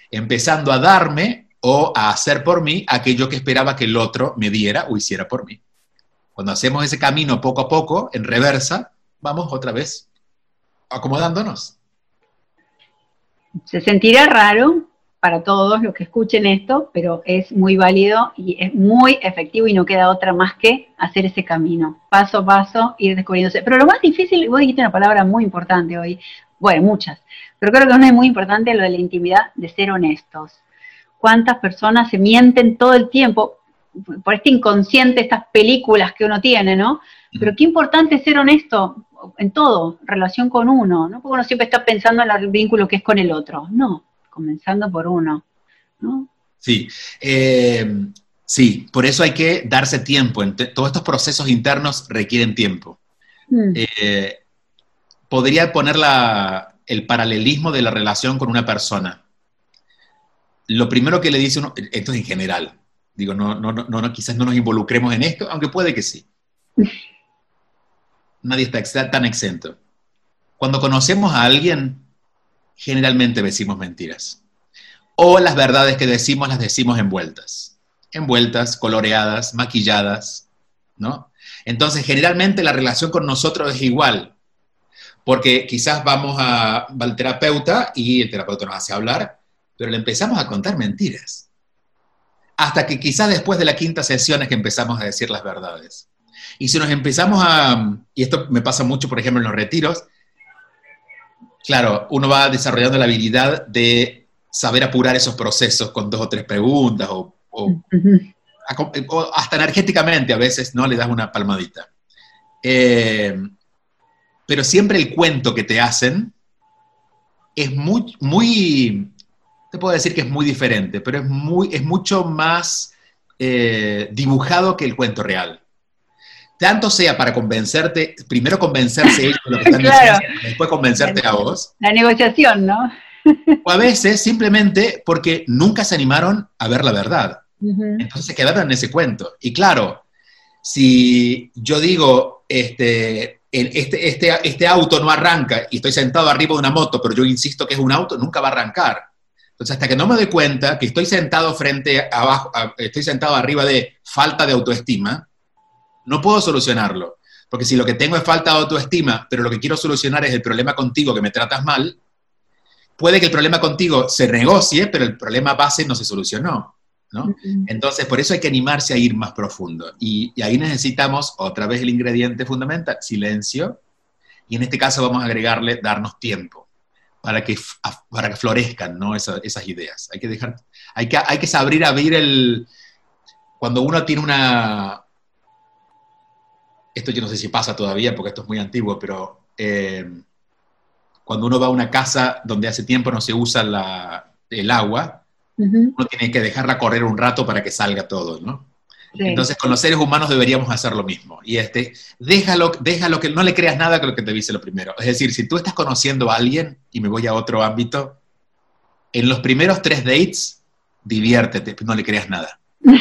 empezando a darme o a hacer por mí aquello que esperaba que el otro me diera o hiciera por mí. Cuando hacemos ese camino poco a poco, en reversa, vamos otra vez acomodándonos. Se sentirá raro, para todos los que escuchen esto, pero es muy válido y es muy efectivo y no queda otra más que hacer ese camino, paso a paso, ir descubriéndose. Pero lo más difícil, vos dijiste una palabra muy importante hoy, bueno, muchas, pero creo que una es muy importante, lo de la intimidad, de ser honestos. ¿Cuántas personas se mienten todo el tiempo por este inconsciente, estas películas que uno tiene, ¿no? Pero qué importante es ser honesto en todo, relación con uno, ¿no? Porque uno siempre está pensando en el vínculo que es con el otro. No, comenzando por uno, ¿no? Sí, eh, sí, por eso hay que darse tiempo. Todos estos procesos internos requieren tiempo. Mm. Eh, podría poner el paralelismo de la relación con una persona. Lo primero que le dice uno, esto es en general, Digo, no, no, no, quizás no nos involucremos en esto, aunque puede que sí. Nadie está tan exento. Cuando conocemos a alguien, generalmente decimos mentiras. O las verdades que decimos las decimos envueltas. Envueltas, coloreadas, maquilladas, ¿no? Entonces, generalmente la relación con nosotros es igual, porque quizás vamos a, al terapeuta y el terapeuta nos hace hablar, pero le empezamos a contar mentiras. Hasta que quizás después de la quinta sesión es que empezamos a decir las verdades. Y si nos empezamos a, y esto me pasa mucho, por ejemplo, en los retiros, claro, uno va desarrollando la habilidad de saber apurar esos procesos con dos o tres preguntas o, hasta energéticamente a veces, ¿no? Le das una palmadita. Eh, pero siempre el cuento que te hacen es muy, muy, te puedo decir que es muy diferente, pero es, muy, es mucho más eh, dibujado que el cuento real. Tanto sea para convencerte, primero convencerse ellos de lo que están diciendo, después convencerte a vos. La negociación, ¿no? o a veces simplemente porque nunca se animaron a ver la verdad. Entonces se quedaron en ese cuento. Y claro, si yo digo, este, este, este, este auto no arranca y estoy sentado arriba de una moto, pero yo insisto que es un auto, nunca va a arrancar. Entonces, hasta que no me doy cuenta que estoy sentado frente abajo, estoy sentado arriba de falta de autoestima, no puedo solucionarlo. Porque si lo que tengo es falta de autoestima, pero lo que quiero solucionar es el problema contigo que me tratas mal, puede que el problema contigo se negocie, pero el problema base no se solucionó. Entonces, por eso hay que animarse a ir más profundo. Y, ahí necesitamos otra vez el ingrediente fundamental, silencio. Y en este caso vamos a agregarle darnos tiempo para que, para que florezcan ¿no? esas, ideas. Hay que dejar, hay que, hay que saber abrir el... Cuando uno tiene una... Esto yo no sé si pasa todavía porque esto es muy antiguo, pero eh, cuando uno va a una casa donde hace tiempo no se usa el agua, uno tiene que dejarla correr un rato para que salga todo, ¿no? Entonces, con los seres humanos deberíamos hacer lo mismo. Y este, déjalo, déjalo que no le creas nada que lo que te dice lo primero. Es decir, si tú estás conociendo a alguien, y me voy a otro ámbito, en los primeros tres dates, diviértete, no le creas nada.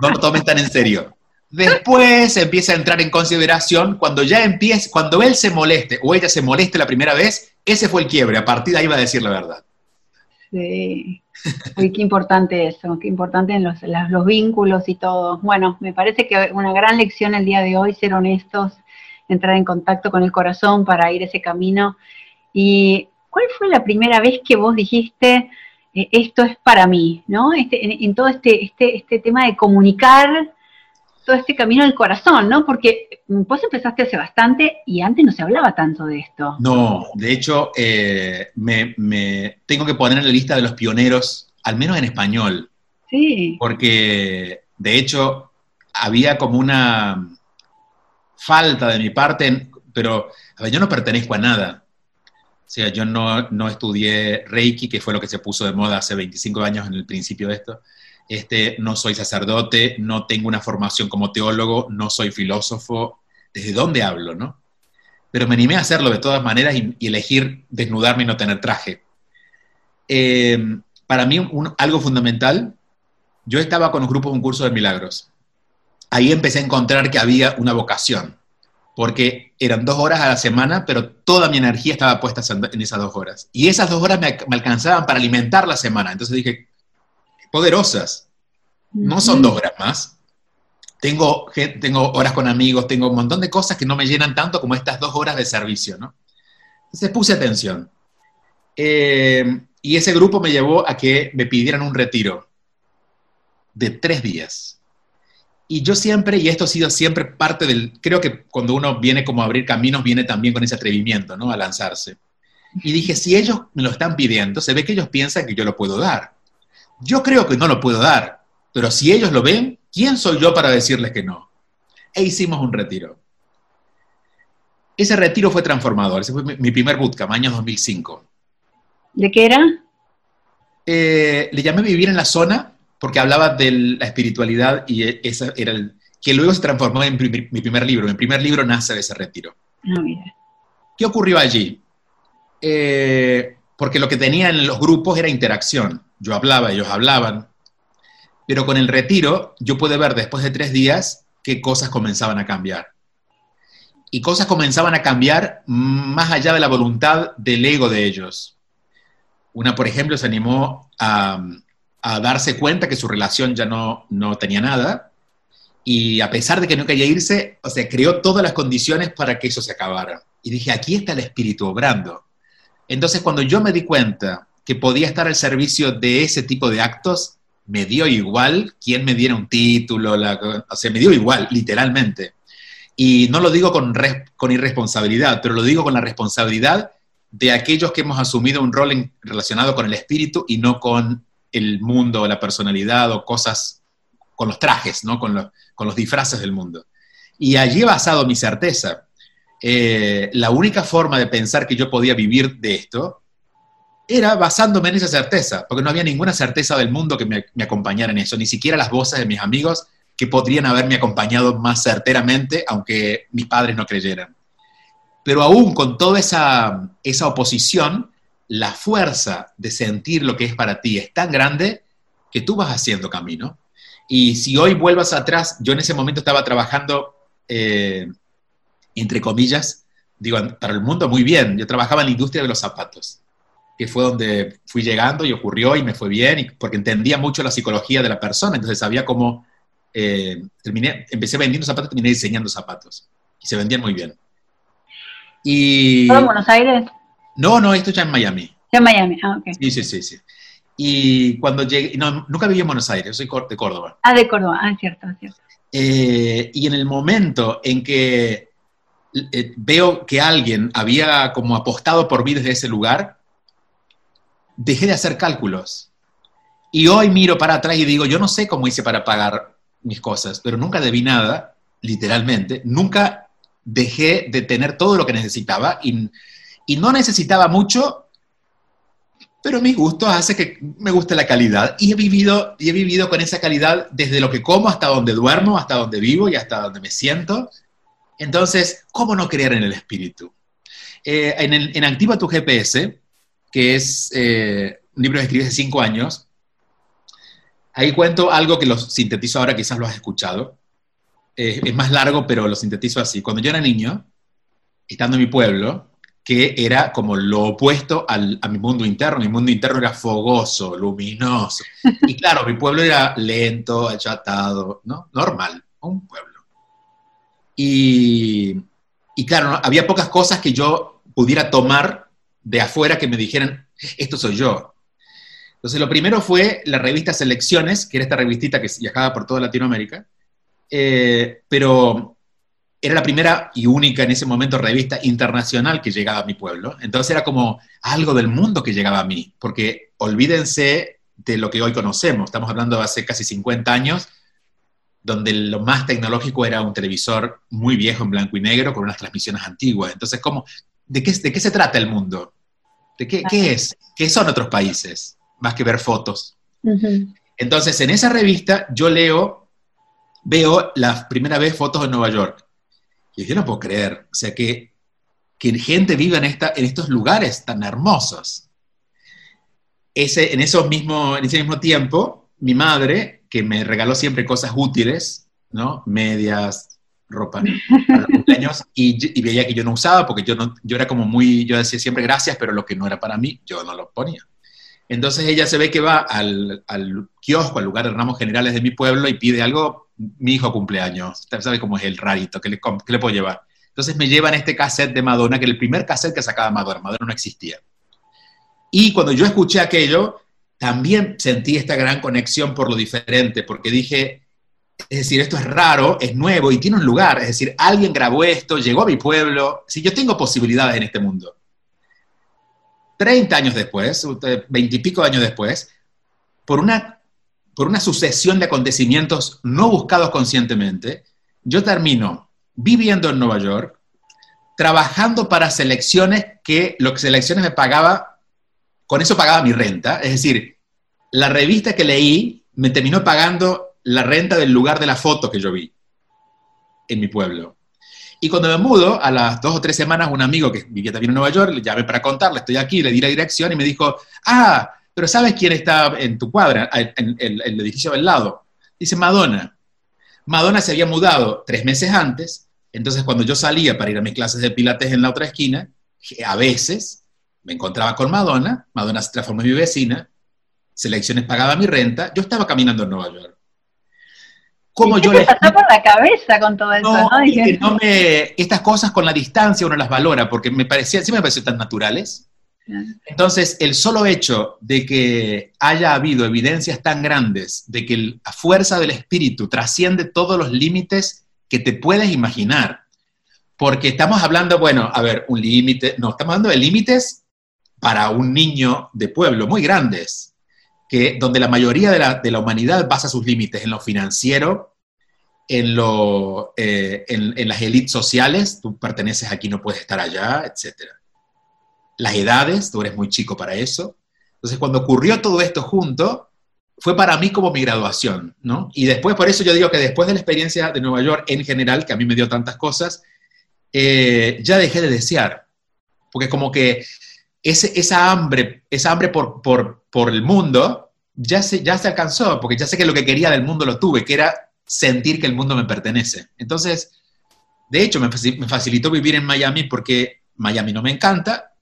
No lo tomes tan en serio. Después empieza a entrar en consideración cuando ya empiece, cuando él se moleste o ella se moleste la primera vez, ese fue el quiebre. A partir de ahí va a decir la verdad. Sí. Uy, qué importante eso, qué importante en los, los vínculos y todo. Bueno, me parece que una gran lección el día de hoy, ser honestos, entrar en contacto con el corazón para ir ese camino. ¿Y cuál fue la primera vez que vos dijiste, eh, esto es para mí, ¿no? Este, en, todo este, este, este tema de comunicar todo este camino del corazón, ¿no? Porque vos empezaste hace bastante y antes no se hablaba tanto de esto. No, de hecho, eh, me, tengo que poner en la lista de los pioneros, al menos en español. Sí. Porque, de hecho, había como una falta de mi parte, pero a ver, yo no pertenezco a nada. O sea, yo no, no estudié Reiki, que fue lo que se puso de moda hace 25 años en el principio de esto este, no soy sacerdote, no tengo una formación como teólogo, no soy filósofo, ¿desde dónde hablo, no? Pero me animé a hacerlo de todas maneras y, elegir desnudarme y no tener traje. Eh, para mí, algo fundamental, yo estaba con un grupo de un curso de milagros. Ahí empecé a encontrar que había una vocación, porque eran dos horas a la semana, pero toda mi energía estaba puesta en esas dos horas. Y esas dos horas me, me alcanzaban para alimentar la semana. Entonces dije, poderosas. No son dos horas más. Tengo, tengo horas con amigos, tengo un montón de cosas que no me llenan tanto como estas dos horas de servicio, ¿no? Entonces puse atención. Eh, y ese grupo me llevó a que me pidieran un retiro de tres días. Y yo siempre, y esto ha sido siempre parte del, creo que cuando uno viene como a abrir caminos, viene también con ese atrevimiento, ¿no? A lanzarse. Y dije, si ellos me lo están pidiendo, se ve que ellos piensan que yo lo puedo dar. Yo creo que no lo puedo dar, pero si ellos lo ven, ¿quién soy yo para decirles que no? E hicimos un retiro. Ese retiro fue transformador, ese fue mi primer bootcamp, año 2005. ¿De qué era? Eh, le llamé Vivir en la Zona porque hablaba de la espiritualidad y esa era el, que luego se transformó en mi, primer libro. Mi primer libro nace de ese retiro. Ah, ¿Qué ocurrió allí? Eh, porque lo que tenían los grupos era interacción. Yo hablaba, ellos hablaban. pero con el retiro yo pude ver después de tres días qué cosas comenzaban a cambiar. Y cosas comenzaban a cambiar más allá de la voluntad del ego de ellos. Una, por ejemplo, se animó a, a darse cuenta que su relación ya no, no tenía nada, y a pesar de que no quería irse, o sea, creó todas las condiciones para que eso se acabara. Y dije, aquí está el espíritu obrando. Entonces, cuando yo me di cuenta que podía estar al servicio de ese tipo de actos, me dio igual quién me diera un título, o sea, me dio igual, literalmente. Y no lo digo con, irresponsabilidad, pero lo digo con la responsabilidad de aquellos que hemos asumido un rol relacionado con el espíritu y no con el mundo, la personalidad o cosas con los trajes, ¿no? con, con los disfraces del mundo. Y allí he basado mi certeza. Eh, la única forma de pensar que yo podía vivir de esto era basándome en esa certeza, porque no había ninguna certeza del mundo que me, acompañara en eso, ni siquiera las voces de mis amigos que podrían haberme acompañado más certeramente, aunque mis padres no creyeran. Pero aún con toda esa, esa oposición, la fuerza de sentir lo que es para ti es tan grande que tú vas haciendo camino. Y si hoy vuelvas atrás, yo en ese momento estaba trabajando, eh, entre comillas, digo, para el mundo muy bien. Yo trabajaba en la industria de los zapatos, que fue donde fui llegando y ocurrió y me fue bien, y porque entendía mucho la psicología de la persona, entonces sabía cómo eh, terminé, empecé vendiendo zapatos, terminé diseñando zapatos, y se vendían muy bien. Y, en Buenos Aires? No, no, esto ya en Miami. Ya en Miami, ah, ok. Sí, sí, sí, sí. Y cuando llegué, no, nunca viví en Buenos Aires, soy de Córdoba. Ah, de Córdoba, ah, cierto, cierto. Eh, y en el momento en que eh, veo que alguien había como apostado por mí desde ese lugar, dejé de hacer cálculos. Y hoy miro para atrás y digo, yo no sé cómo hice para pagar mis cosas, pero nunca debí nada, literalmente, nunca dejé de tener todo lo que necesitaba y, no necesitaba mucho pero mis gustos hace que me guste la calidad y he vivido he vivido con esa calidad desde lo que como hasta donde duermo, hasta donde vivo y hasta donde me siento. Entonces, ¿cómo no creer en el espíritu? Eh, en, Activa tu GPS, que es eh, un libro que escribí hace cinco años, ahí cuento algo que lo sintetizo ahora, quizás lo has escuchado. Eh, es más largo, pero lo sintetizo así. Cuando yo era niño, estando en mi pueblo, que era como lo opuesto al, a mi mundo interno. Mi mundo interno era fogoso, luminoso. Y claro, mi pueblo era lento, achatado, ¿no? Normal, un pueblo. Y, y claro, había pocas cosas que yo pudiera tomar de afuera que me dijeran, esto soy yo. Entonces, lo primero fue la revista Selecciones, que era esta revistita que viajaba por toda Latinoamérica, eh, pero era la primera y única en ese momento revista internacional que llegaba a mi pueblo. Entonces era como algo del mundo que llegaba a mí, porque olvídense de lo que hoy conocemos. Estamos hablando de hace casi 50 años, donde lo más tecnológico era un televisor muy viejo en blanco y negro con unas transmisiones antiguas. Entonces, ¿cómo, de, qué, ¿de qué se trata el mundo? ¿De qué, qué es? ¿Qué son otros países? Más que ver fotos. Entonces, en esa revista yo leo, veo la primera vez fotos de Nueva York y yo no puedo creer, o sea, que, que gente viva en, esta, en estos lugares tan hermosos. Ese, en, esos mismo, en ese mismo tiempo, mi madre, que me regaló siempre cosas útiles, ¿no? Medias, ropa para cumpleaños, y, y, veía que yo no usaba, porque yo, no, yo era como muy, yo decía siempre gracias, pero lo que no era para mí, yo no lo ponía. Entonces ella se ve que va al, al kiosco, al lugar de ramos generales de mi pueblo y pide algo mi hijo cumpleaños, usted sabe cómo es el rarito, ¿qué le, le puedo llevar? Entonces me llevan este cassette de Madonna, que era el primer cassette que sacaba Madonna, Madonna no existía. Y cuando yo escuché aquello, también sentí esta gran conexión por lo diferente, porque dije, es decir, esto es raro, es nuevo y tiene un lugar, es decir, alguien grabó esto, llegó a mi pueblo, si yo tengo posibilidades en este mundo. 30 años después, 20 y pico años después, por una por una sucesión de acontecimientos no buscados conscientemente, yo termino viviendo en Nueva York, trabajando para selecciones que lo que selecciones me pagaba, con eso pagaba mi renta, es decir, la revista que leí me terminó pagando la renta del lugar de la foto que yo vi en mi pueblo. Y cuando me mudo, a las dos o tres semanas, un amigo que vivía también en Nueva York, le llamé para contarle, estoy aquí, le di la dirección y me dijo, ah, pero ¿sabes quién está en tu cuadra, en, el edificio del lado? Dice Madonna. Madonna se había mudado tres meses antes, entonces cuando yo salía para ir a mis clases de pilates en la otra esquina, a veces me encontraba con Madonna, Madonna se transformó en mi vecina, selecciones pagaba mi renta, yo estaba caminando en Nueva York. ¿Cómo yo le pasó por la cabeza con todo eso? No, no me, estas cosas con la distancia uno las valora, porque me parecía, sí me pareció tan naturales. Entonces, el solo hecho de que haya habido evidencias tan grandes de que la fuerza del espíritu trasciende todos los límites que te puedes imaginar, porque estamos hablando, bueno, a ver, un límite, no, estamos hablando de límites para un niño de pueblo muy grandes, que, donde la mayoría de la, de la humanidad basa sus límites en lo financiero, en, lo, eh, en, las élites sociales, tú perteneces aquí, no puedes estar allá, etcétera las edades, tú eres muy chico para eso. Entonces, cuando ocurrió todo esto junto, fue para mí como mi graduación, ¿no? Y después, por eso yo digo que después de la experiencia de Nueva York en general, que a mí me dio tantas cosas, eh, ya dejé de desear. Porque como que ese, esa hambre, esa hambre por, por, por el mundo, ya se, ya se alcanzó, porque ya sé que lo que quería del mundo lo tuve, que era sentir que el mundo me pertenece. Entonces, de hecho, me facilitó vivir en Miami porque Miami no me encanta,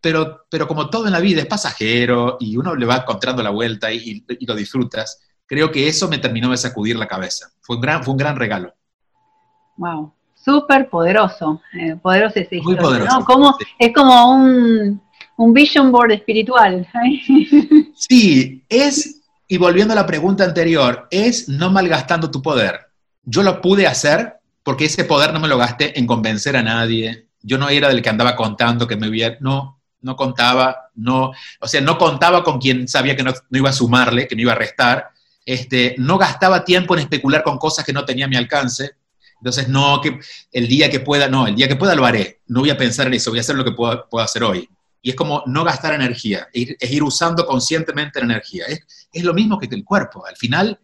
pero, pero como todo en la vida es pasajero y uno le va encontrando la vuelta y, lo disfrutas, creo que eso me terminó de sacudir la cabeza. Fue un gran, fue un gran regalo. Wow, súper poderoso, eh, poderoso ese Muy poderoso. Como, Es como un, un vision board espiritual. sí, es, y volviendo a la pregunta anterior, es no malgastando tu poder. Yo lo pude hacer porque ese poder no me lo gasté en convencer a nadie. Yo no era del que andaba contando que me había, no, no contaba, no, o sea, no contaba con quien sabía que no, iba a sumarle, que no iba a restar, este, no gastaba tiempo en especular con cosas que no tenía a mi alcance, entonces no, que el día que pueda, no, el día que pueda lo haré, no voy a pensar en eso, voy a hacer lo que puedo, hacer hoy. Y es como no gastar energía, es ir usando conscientemente la energía. Es, lo mismo que el cuerpo, al final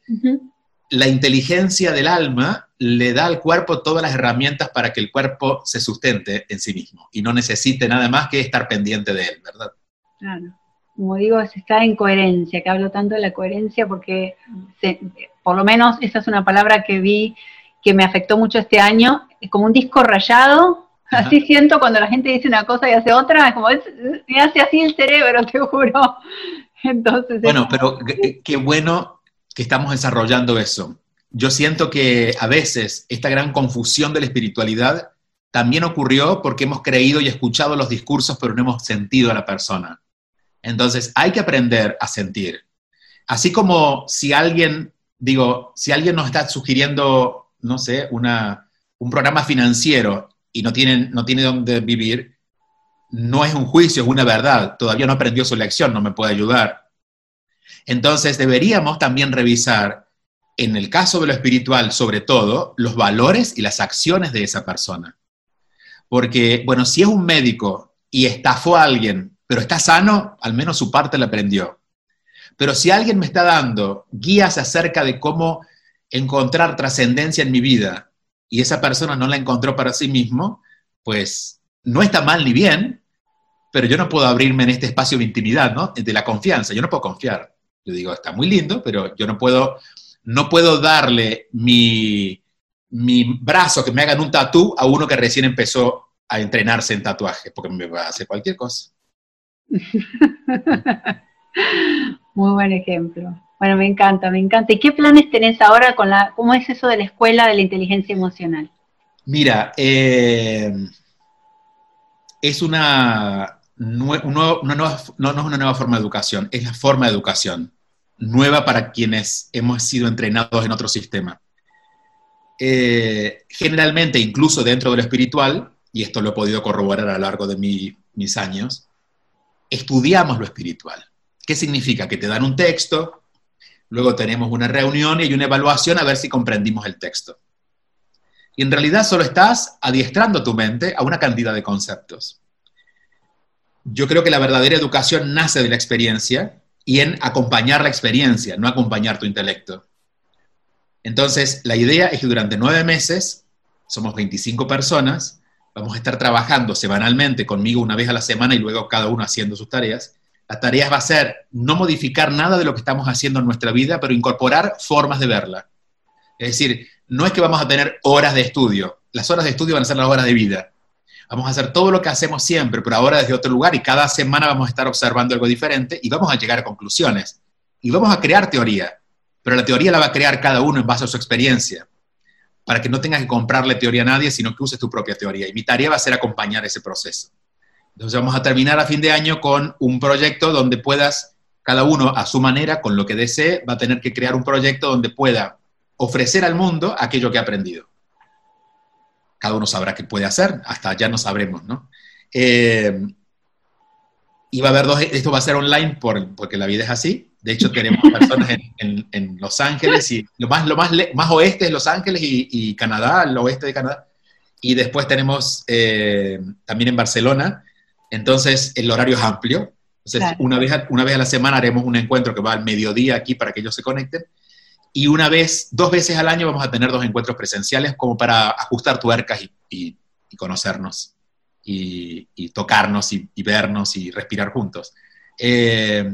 la inteligencia del alma le da al cuerpo todas las herramientas para que el cuerpo se sustente en sí mismo y no necesite nada más que estar pendiente de él, ¿verdad? Claro. Como digo, se está en coherencia, que hablo tanto de la coherencia porque por lo menos esa es una palabra que vi que me afectó mucho este año, es como un disco rayado, así siento cuando la gente dice una cosa y hace otra, es como, me hace así el cerebro, te juro. Entonces, bueno, pero qué bueno que estamos desarrollando eso. Yo siento que a veces esta gran confusión de la espiritualidad también ocurrió porque hemos creído y escuchado los discursos, pero no hemos sentido a la persona. Entonces, hay que aprender a sentir. Así como si alguien, digo, si alguien nos está sugiriendo, no sé, una, un programa financiero y no tiene, no tiene dónde vivir, no es un juicio, es una verdad. Todavía no aprendió su lección, no me puede ayudar. Entonces deberíamos también revisar, en el caso de lo espiritual sobre todo, los valores y las acciones de esa persona. Porque, bueno, si es un médico y estafó a alguien, pero está sano, al menos su parte la aprendió. Pero si alguien me está dando guías acerca de cómo encontrar trascendencia en mi vida y esa persona no la encontró para sí mismo, pues no está mal ni bien, pero yo no puedo abrirme en este espacio de intimidad, ¿no? De la confianza, yo no puedo confiar. Yo digo, está muy lindo, pero yo no puedo, no puedo darle mi, mi brazo que me hagan un tatú a uno que recién empezó a entrenarse en tatuaje, porque me va a hacer cualquier cosa. Muy buen ejemplo. Bueno, me encanta, me encanta. ¿Y qué planes tenés ahora con la, cómo es eso de la escuela de la inteligencia emocional? Mira, eh, es una, una nueva, no, no es una nueva forma de educación, es la forma de educación nueva para quienes hemos sido entrenados en otro sistema. Eh, generalmente, incluso dentro de lo espiritual, y esto lo he podido corroborar a lo largo de mis años, estudiamos lo espiritual. ¿Qué significa? Que te dan un texto, luego tenemos una reunión y hay una evaluación a ver si comprendimos el texto. Y en realidad solo estás adiestrando tu mente a una cantidad de conceptos. Yo creo que la verdadera educación nace de la experiencia y en acompañar la experiencia, no acompañar tu intelecto. Entonces, la idea es que durante nueve meses, somos 25 personas, vamos a estar trabajando semanalmente conmigo una vez a la semana y luego cada uno haciendo sus tareas, La tarea va a ser no modificar nada de lo que estamos haciendo en nuestra vida, pero incorporar formas de verla. Es decir, no es que vamos a tener horas de estudio, las horas de estudio van a ser las horas de vida. Vamos a hacer todo lo que hacemos siempre, pero ahora desde otro lugar y cada semana vamos a estar observando algo diferente y vamos a llegar a conclusiones. Y vamos a crear teoría, pero la teoría la va a crear cada uno en base a su experiencia, para que no tengas que comprarle teoría a nadie, sino que uses tu propia teoría. Y mi tarea va a ser acompañar ese proceso. Entonces vamos a terminar a fin de año con un proyecto donde puedas, cada uno a su manera, con lo que desee, va a tener que crear un proyecto donde pueda ofrecer al mundo aquello que ha aprendido. Cada uno sabrá qué puede hacer, hasta ya no sabremos, ¿no? Eh, y va a haber dos, esto va a ser online por, porque la vida es así. De hecho, tenemos personas en, en, Los Ángeles y lo más, lo más, más oeste es Los Ángeles y, y Canadá, el oeste de Canadá. Y después tenemos eh, también en Barcelona entonces, el horario es amplio. Entonces, una, vez a, una vez a la semana haremos un encuentro que va al mediodía aquí para que ellos se conecten. Y una vez, dos veces al año vamos a tener dos encuentros presenciales como para ajustar tuercas y, conocernos y, tocarnos y, vernos y respirar juntos. Eh,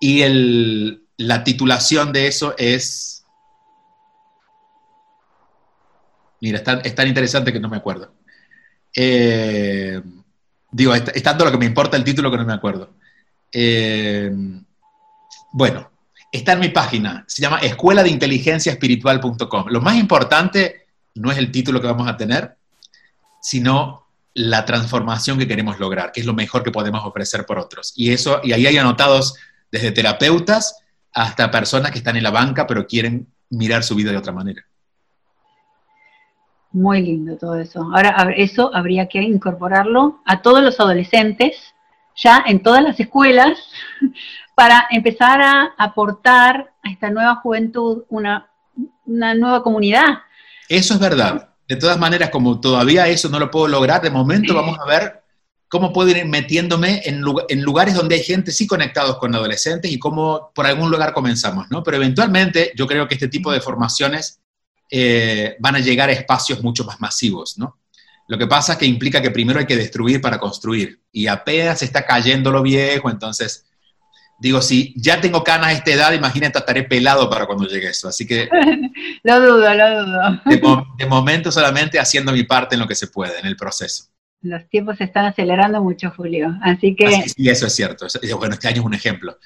y el, la titulación de eso es... Mira, es tan, es tan interesante que no me acuerdo. Eh, Digo, es tanto lo que me importa el título que no me acuerdo. Eh, bueno, está en mi página, se llama escuela de inteligencia espiritual.com. Lo más importante no es el título que vamos a tener, sino la transformación que queremos lograr, que es lo mejor que podemos ofrecer por otros. Y eso, y ahí hay anotados desde terapeutas hasta personas que están en la banca pero quieren mirar su vida de otra manera. Muy lindo todo eso. Ahora, eso habría que incorporarlo a todos los adolescentes, ya en todas las escuelas, para empezar a aportar a esta nueva juventud una, nueva comunidad. Eso es verdad. De todas maneras, como todavía eso no lo puedo lograr, de momento vamos a ver cómo puedo ir metiéndome en, en, lugares donde hay gente sí conectados con adolescentes y cómo por algún lugar comenzamos, ¿no? Pero eventualmente yo creo que este tipo de formaciones eh, van a llegar a espacios mucho más masivos, ¿no? Lo que pasa es que implica que primero hay que destruir para construir, y apenas está cayendo lo viejo, entonces, digo, si ya tengo canas a esta edad, imagínate, estaré pelado para cuando llegue eso, así que... lo dudo, lo dudo. De, momento solamente haciendo mi parte en lo que se puede, en el proceso. Los tiempos se están acelerando mucho, Julio, así que... sí, eso es cierto. Bueno, este año es un ejemplo.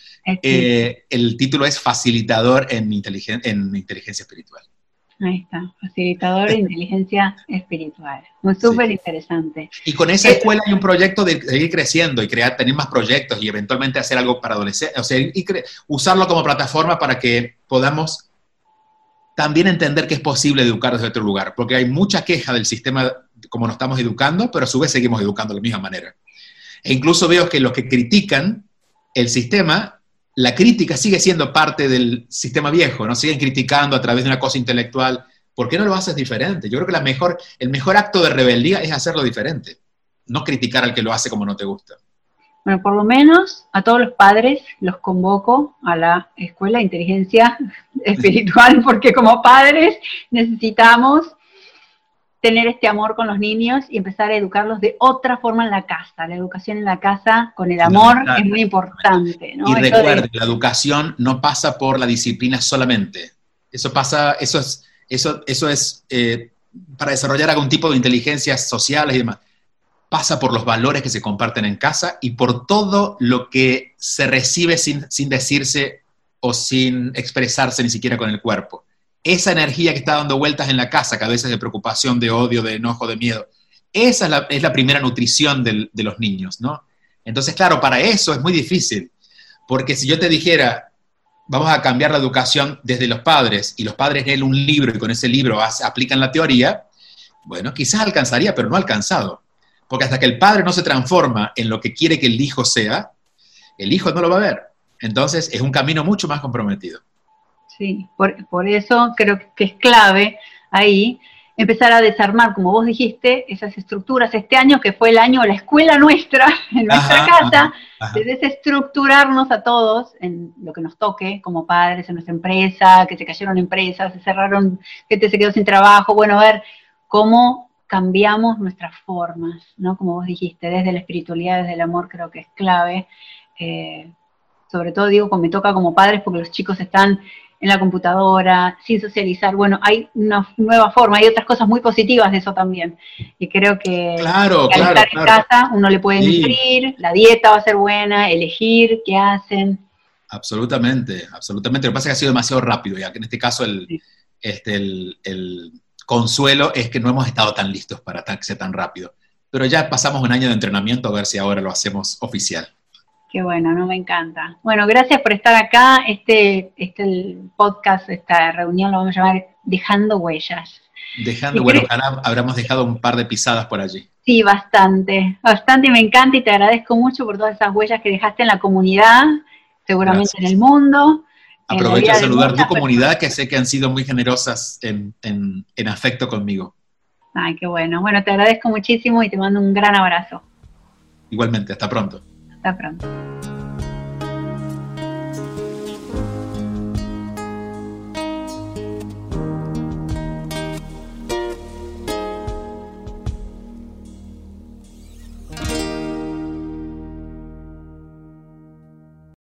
Eh, el título es Facilitador en, en Inteligencia Espiritual. Ahí está, facilitador de inteligencia espiritual. Muy súper interesante. Y con esa escuela hay un proyecto de seguir creciendo y crear, tener más proyectos y eventualmente hacer algo para adolescentes, o sea, y usarlo como plataforma para que podamos también entender que es posible educar desde otro lugar, porque hay mucha queja del sistema como nos estamos educando, pero a su vez seguimos educando de la misma manera. E incluso veo que los que critican el sistema la crítica sigue siendo parte del sistema viejo, ¿no? Siguen criticando a través de una cosa intelectual. ¿Por qué no lo haces diferente? Yo creo que la mejor, el mejor acto de rebeldía es hacerlo diferente, no criticar al que lo hace como no te gusta. Bueno, por lo menos a todos los padres los convoco a la Escuela de Inteligencia Espiritual, porque como padres necesitamos tener este amor con los niños y empezar a educarlos de otra forma en la casa. La educación en la casa con el amor es muy importante. Y recuerde, la educación no pasa por la disciplina solamente. Eso pasa, eso es, eso, eso es eh, para desarrollar algún tipo de inteligencias sociales y demás. Pasa por los valores que se comparten en casa y por todo lo que se recibe sin, sin decirse o sin expresarse ni siquiera con el cuerpo esa energía que está dando vueltas en la casa, que a veces de preocupación, de odio, de enojo, de miedo, esa es la, primera nutrición de los niños, ¿no? Entonces, claro, para eso es muy difícil, porque si yo te dijera, vamos a cambiar la educación desde los padres, y los padres leen un libro y con ese libro aplican la teoría, bueno, quizás alcanzaría, pero no ha alcanzado. Porque hasta que el padre no se transforma en lo que quiere que el hijo sea, el hijo no lo va a ver. Entonces es un camino mucho más comprometido. Sí, por, eso creo que es clave ahí empezar a desarmar, como vos dijiste, esas estructuras. Este año, que fue el año de la escuela nuestra, en nuestra casa, de desestructurarnos a todos en lo que nos toque, como padres, en nuestra empresa, que se cayeron empresas, se cerraron, gente se quedó sin trabajo. Bueno, a ver cómo cambiamos nuestras formas, ¿no? Como vos dijiste, desde la espiritualidad, desde el amor, creo que es clave Eh, sobre todo digo, me toca como padres porque los chicos están en la computadora, sin socializar. Bueno, hay una nueva forma, hay otras cosas muy positivas de eso también. Y creo que, claro, al estar en casa uno le puede nutrir, la dieta va a ser buena, elegir qué hacen. Absolutamente, absolutamente. Lo que pasa es que ha sido demasiado rápido, ya que en este caso el, este, el, consuelo es que no hemos estado tan listos para que sea tan rápido. Pero ya pasamos un año de entrenamiento a ver si ahora lo hacemos oficial. Qué bueno, no me encanta. Bueno, gracias por estar acá. Este, este el podcast, esta reunión lo vamos a llamar Dejando Huellas. Dejando, bueno, ojalá habremos dejado un par de pisadas por allí. Sí, bastante, bastante, me encanta y te agradezco mucho por todas esas huellas que dejaste en la comunidad, seguramente en el mundo. Aprovecho a saludar tu comunidad, que sé que han sido muy generosas en, en afecto conmigo. Ay, qué bueno. Bueno, te agradezco muchísimo y te mando un gran abrazo. Igualmente, hasta pronto. Hasta pronto.